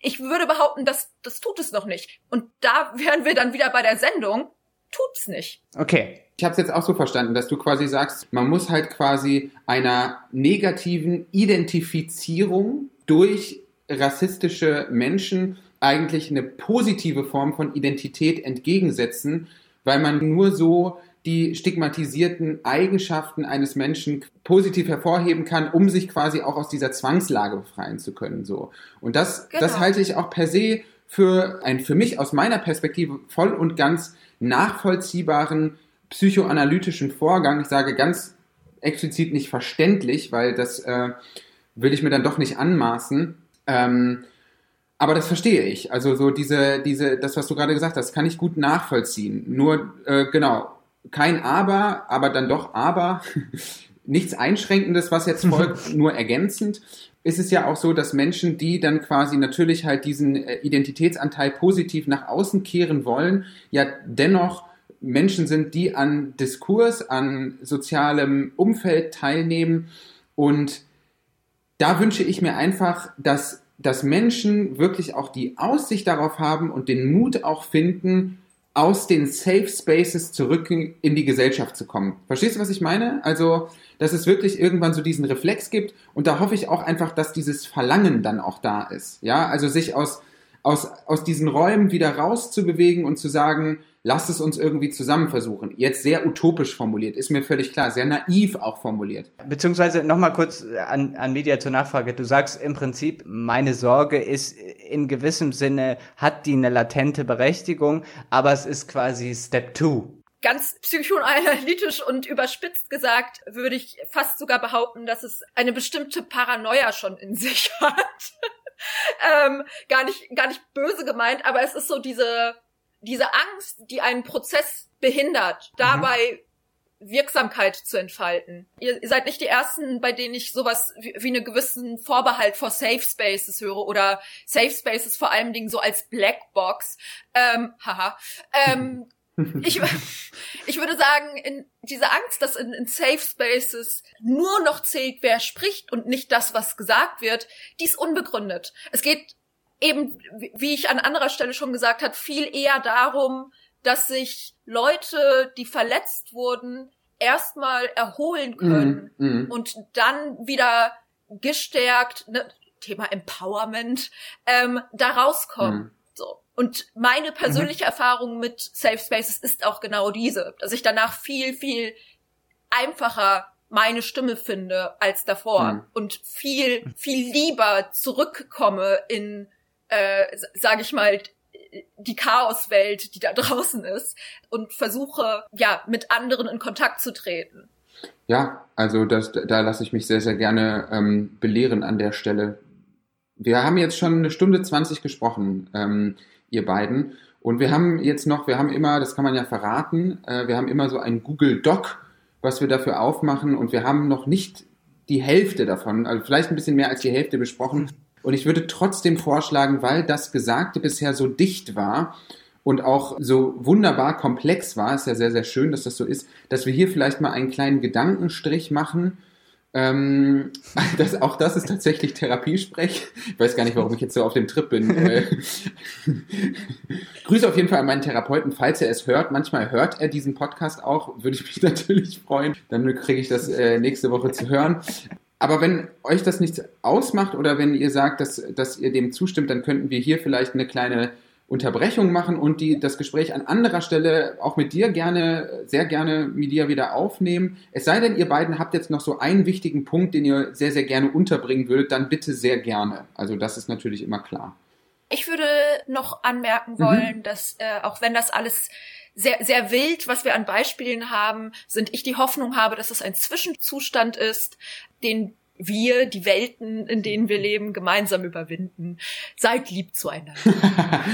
ich würde behaupten, dass das tut es noch nicht. Und da wären wir dann wieder bei der Sendung. Tut's nicht. Okay. Ich habe es jetzt auch so verstanden, dass du quasi sagst, man muss halt quasi einer negativen Identifizierung durch rassistische Menschen eigentlich eine positive Form von Identität entgegensetzen, weil man nur so die stigmatisierten Eigenschaften eines Menschen positiv hervorheben kann, um sich quasi auch aus dieser Zwangslage befreien zu können. So. Und das, genau. das halte ich auch per se für ein für mich aus meiner Perspektive voll und ganz nachvollziehbaren psychoanalytischen Vorgang. Ich sage ganz explizit nicht verständlich, weil das äh, will ich mir dann doch nicht anmaßen. Ähm, aber das verstehe ich. Also so diese, diese, das, was du gerade gesagt hast, kann ich gut nachvollziehen. Nur, äh, genau, kein Aber, aber dann doch Aber. Nichts Einschränkendes, was jetzt folgt, nur ergänzend. Ist es ja auch so, dass Menschen, die dann quasi natürlich halt diesen äh, Identitätsanteil positiv nach außen kehren wollen, ja dennoch Menschen sind, die an Diskurs, an sozialem Umfeld teilnehmen. Und da wünsche ich mir einfach, dass, dass Menschen wirklich auch die Aussicht darauf haben und den Mut auch finden, aus den Safe Spaces zurück in die Gesellschaft zu kommen. Verstehst du, was ich meine? Also, dass es wirklich irgendwann so diesen Reflex gibt und da hoffe ich auch einfach, dass dieses Verlangen dann auch da ist. Ja, also sich aus, aus, aus diesen Räumen wieder rauszubewegen und zu sagen, lasst es uns irgendwie zusammen versuchen. Jetzt sehr utopisch formuliert, ist mir völlig klar, sehr naiv auch formuliert. Beziehungsweise nochmal kurz an, an Media zur Nachfrage. Du sagst im Prinzip, meine Sorge ist in gewissem Sinne, hat die eine latente Berechtigung, aber es ist quasi Step Two. Ganz psychoanalytisch und überspitzt gesagt, würde ich fast sogar behaupten, dass es eine bestimmte Paranoia schon in sich hat. ähm, gar nicht, gar nicht böse gemeint, aber es ist so diese, diese Angst, die einen Prozess behindert, dabei mhm. Wirksamkeit zu entfalten. Ihr, ihr, seid nicht die ersten, bei denen ich sowas wie, wie einen gewissen Vorbehalt vor Safe Spaces höre oder Safe Spaces vor allen Dingen so als Blackbox. Ähm, haha. Ähm, ich, ich würde sagen, in diese Angst, dass in, in Safe Spaces nur noch zählt, wer spricht und nicht das, was gesagt wird, die ist unbegründet. Es geht eben, wie ich an anderer Stelle schon gesagt habe, viel eher darum, dass sich Leute, die verletzt wurden, erstmal erholen können mm, mm. und dann wieder gestärkt, ne, Thema Empowerment, ähm, da rauskommen. Mm. So. Und meine persönliche -hmm. Erfahrung mit Safe Spaces ist auch genau diese, dass ich danach viel, viel einfacher meine Stimme finde als davor mhm. und viel, viel lieber zurückkomme in äh, sage ich mal, die Chaoswelt, die da draußen ist und versuche, ja, mit anderen in Kontakt zu treten. Ja, also das, da lasse ich mich sehr, sehr gerne ähm, belehren an der Stelle. Wir haben jetzt schon eine Stunde zwanzig gesprochen, ähm, ihr beiden. Und wir haben jetzt noch, wir haben immer, das kann man ja verraten, äh, wir haben immer so ein Google Doc, was wir dafür aufmachen und wir haben noch nicht die Hälfte davon, also vielleicht ein bisschen mehr als die Hälfte besprochen. Und ich würde trotzdem vorschlagen, weil das Gesagte bisher so dicht war und auch so wunderbar komplex war, ist ja sehr, sehr schön, dass das so ist, dass wir hier vielleicht mal einen kleinen Gedankenstrich machen. Ähm, das, auch das ist tatsächlich Therapiesprech. Ich weiß gar nicht, warum ich jetzt so auf dem Trip bin. Grüße auf jeden Fall an meinen Therapeuten, falls er es hört. Manchmal hört er diesen Podcast auch, würde ich mich natürlich freuen. Dann kriege ich das äh, nächste Woche zu hören. Aber wenn euch das nichts ausmacht oder wenn ihr sagt, dass, dass ihr dem zustimmt, dann könnten wir hier vielleicht eine kleine Unterbrechung machen und die, das Gespräch an anderer Stelle auch mit dir gerne, sehr gerne mit dir wieder aufnehmen. Es sei denn, ihr beiden habt jetzt noch so einen wichtigen Punkt, den ihr sehr, sehr gerne unterbringen würdet, dann bitte sehr gerne. Also das ist natürlich immer klar. Ich würde noch anmerken wollen, mhm. dass äh, auch wenn das alles sehr, sehr wild, was wir an Beispielen haben, sind ich die Hoffnung habe, dass es ein Zwischenzustand ist, den wir, die Welten, in denen wir leben, gemeinsam überwinden. Seid lieb zueinander.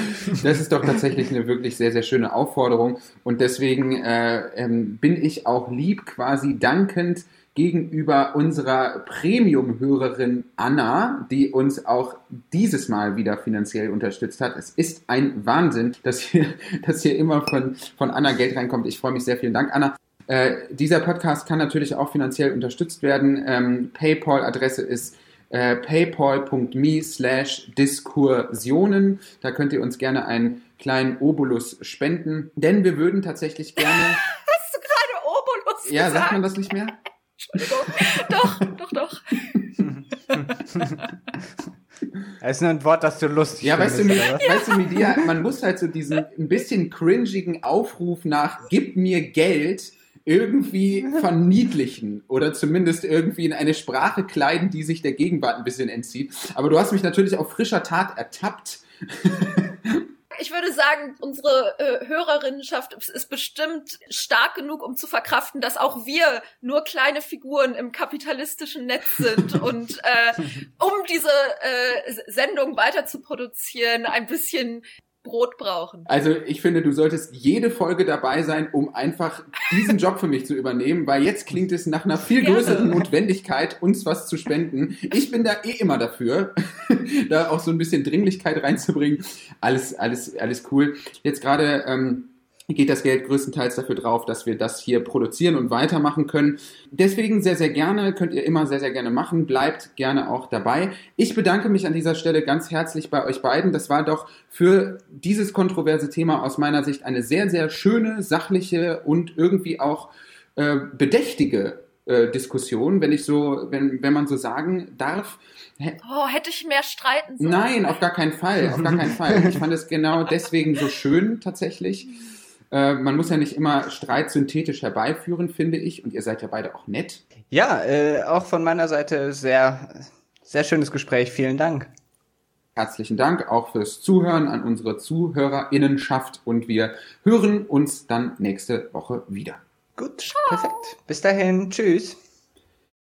das ist doch tatsächlich eine wirklich sehr, sehr schöne Aufforderung. Und deswegen äh, ähm, bin ich auch lieb quasi dankend gegenüber unserer Premium-Hörerin Anna, die uns auch dieses Mal wieder finanziell unterstützt hat. Es ist ein Wahnsinn, dass hier, dass hier immer von, von Anna Geld reinkommt. Ich freue mich sehr. Vielen Dank, Anna. Äh, dieser Podcast kann natürlich auch finanziell unterstützt werden. Ähm, PayPal-Adresse ist äh, paypal.me slash Diskursionen. Da könnt ihr uns gerne einen kleinen Obolus spenden, denn wir würden tatsächlich gerne... Hast du gerade Obolus Ja, gesagt? sagt man das nicht mehr? Entschuldigung. doch, doch, doch. Das ist nur ein Wort, das du lustig Ja, weißt du, mit, ja. weißt du, mit dir, man muss halt so diesen ein bisschen cringigen Aufruf nach Gib mir Geld irgendwie verniedlichen oder zumindest irgendwie in eine Sprache kleiden, die sich der Gegenwart ein bisschen entzieht. Aber du hast mich natürlich auf frischer Tat ertappt. Ich würde sagen, unsere äh, Hörerinnenschaft ist bestimmt stark genug, um zu verkraften, dass auch wir nur kleine Figuren im kapitalistischen Netz sind und äh, um diese äh, Sendung weiter zu produzieren, ein bisschen Brot brauchen. Also ich finde, du solltest jede Folge dabei sein, um einfach diesen Job für mich zu übernehmen, weil jetzt klingt es nach einer viel größeren Notwendigkeit, uns was zu spenden. Ich bin da eh immer dafür, da auch so ein bisschen Dringlichkeit reinzubringen. Alles, alles, alles cool. Jetzt gerade ähm, geht das Geld größtenteils dafür drauf, dass wir das hier produzieren und weitermachen können. Deswegen sehr, sehr gerne, könnt ihr immer sehr, sehr gerne machen. Bleibt gerne auch dabei. Ich bedanke mich an dieser Stelle ganz herzlich bei euch beiden. Das war doch für dieses kontroverse Thema aus meiner Sicht eine sehr, sehr schöne, sachliche und irgendwie auch äh, bedächtige äh, Diskussion, wenn ich so, wenn, wenn man so sagen darf. Oh, hätte ich mehr streiten sollen. Nein, auf gar keinen Fall, auf gar keinen Fall. Ich fand es genau deswegen so schön tatsächlich. Äh, man muss ja nicht immer Streit synthetisch herbeiführen, finde ich. Und ihr seid ja beide auch nett. Ja, äh, auch von meiner Seite sehr, sehr schönes Gespräch. Vielen Dank. Herzlichen Dank auch fürs Zuhören an unsere ZuhörerInnenschaft und wir hören uns dann nächste Woche wieder. Gut, Ciao. perfekt. Bis dahin, tschüss.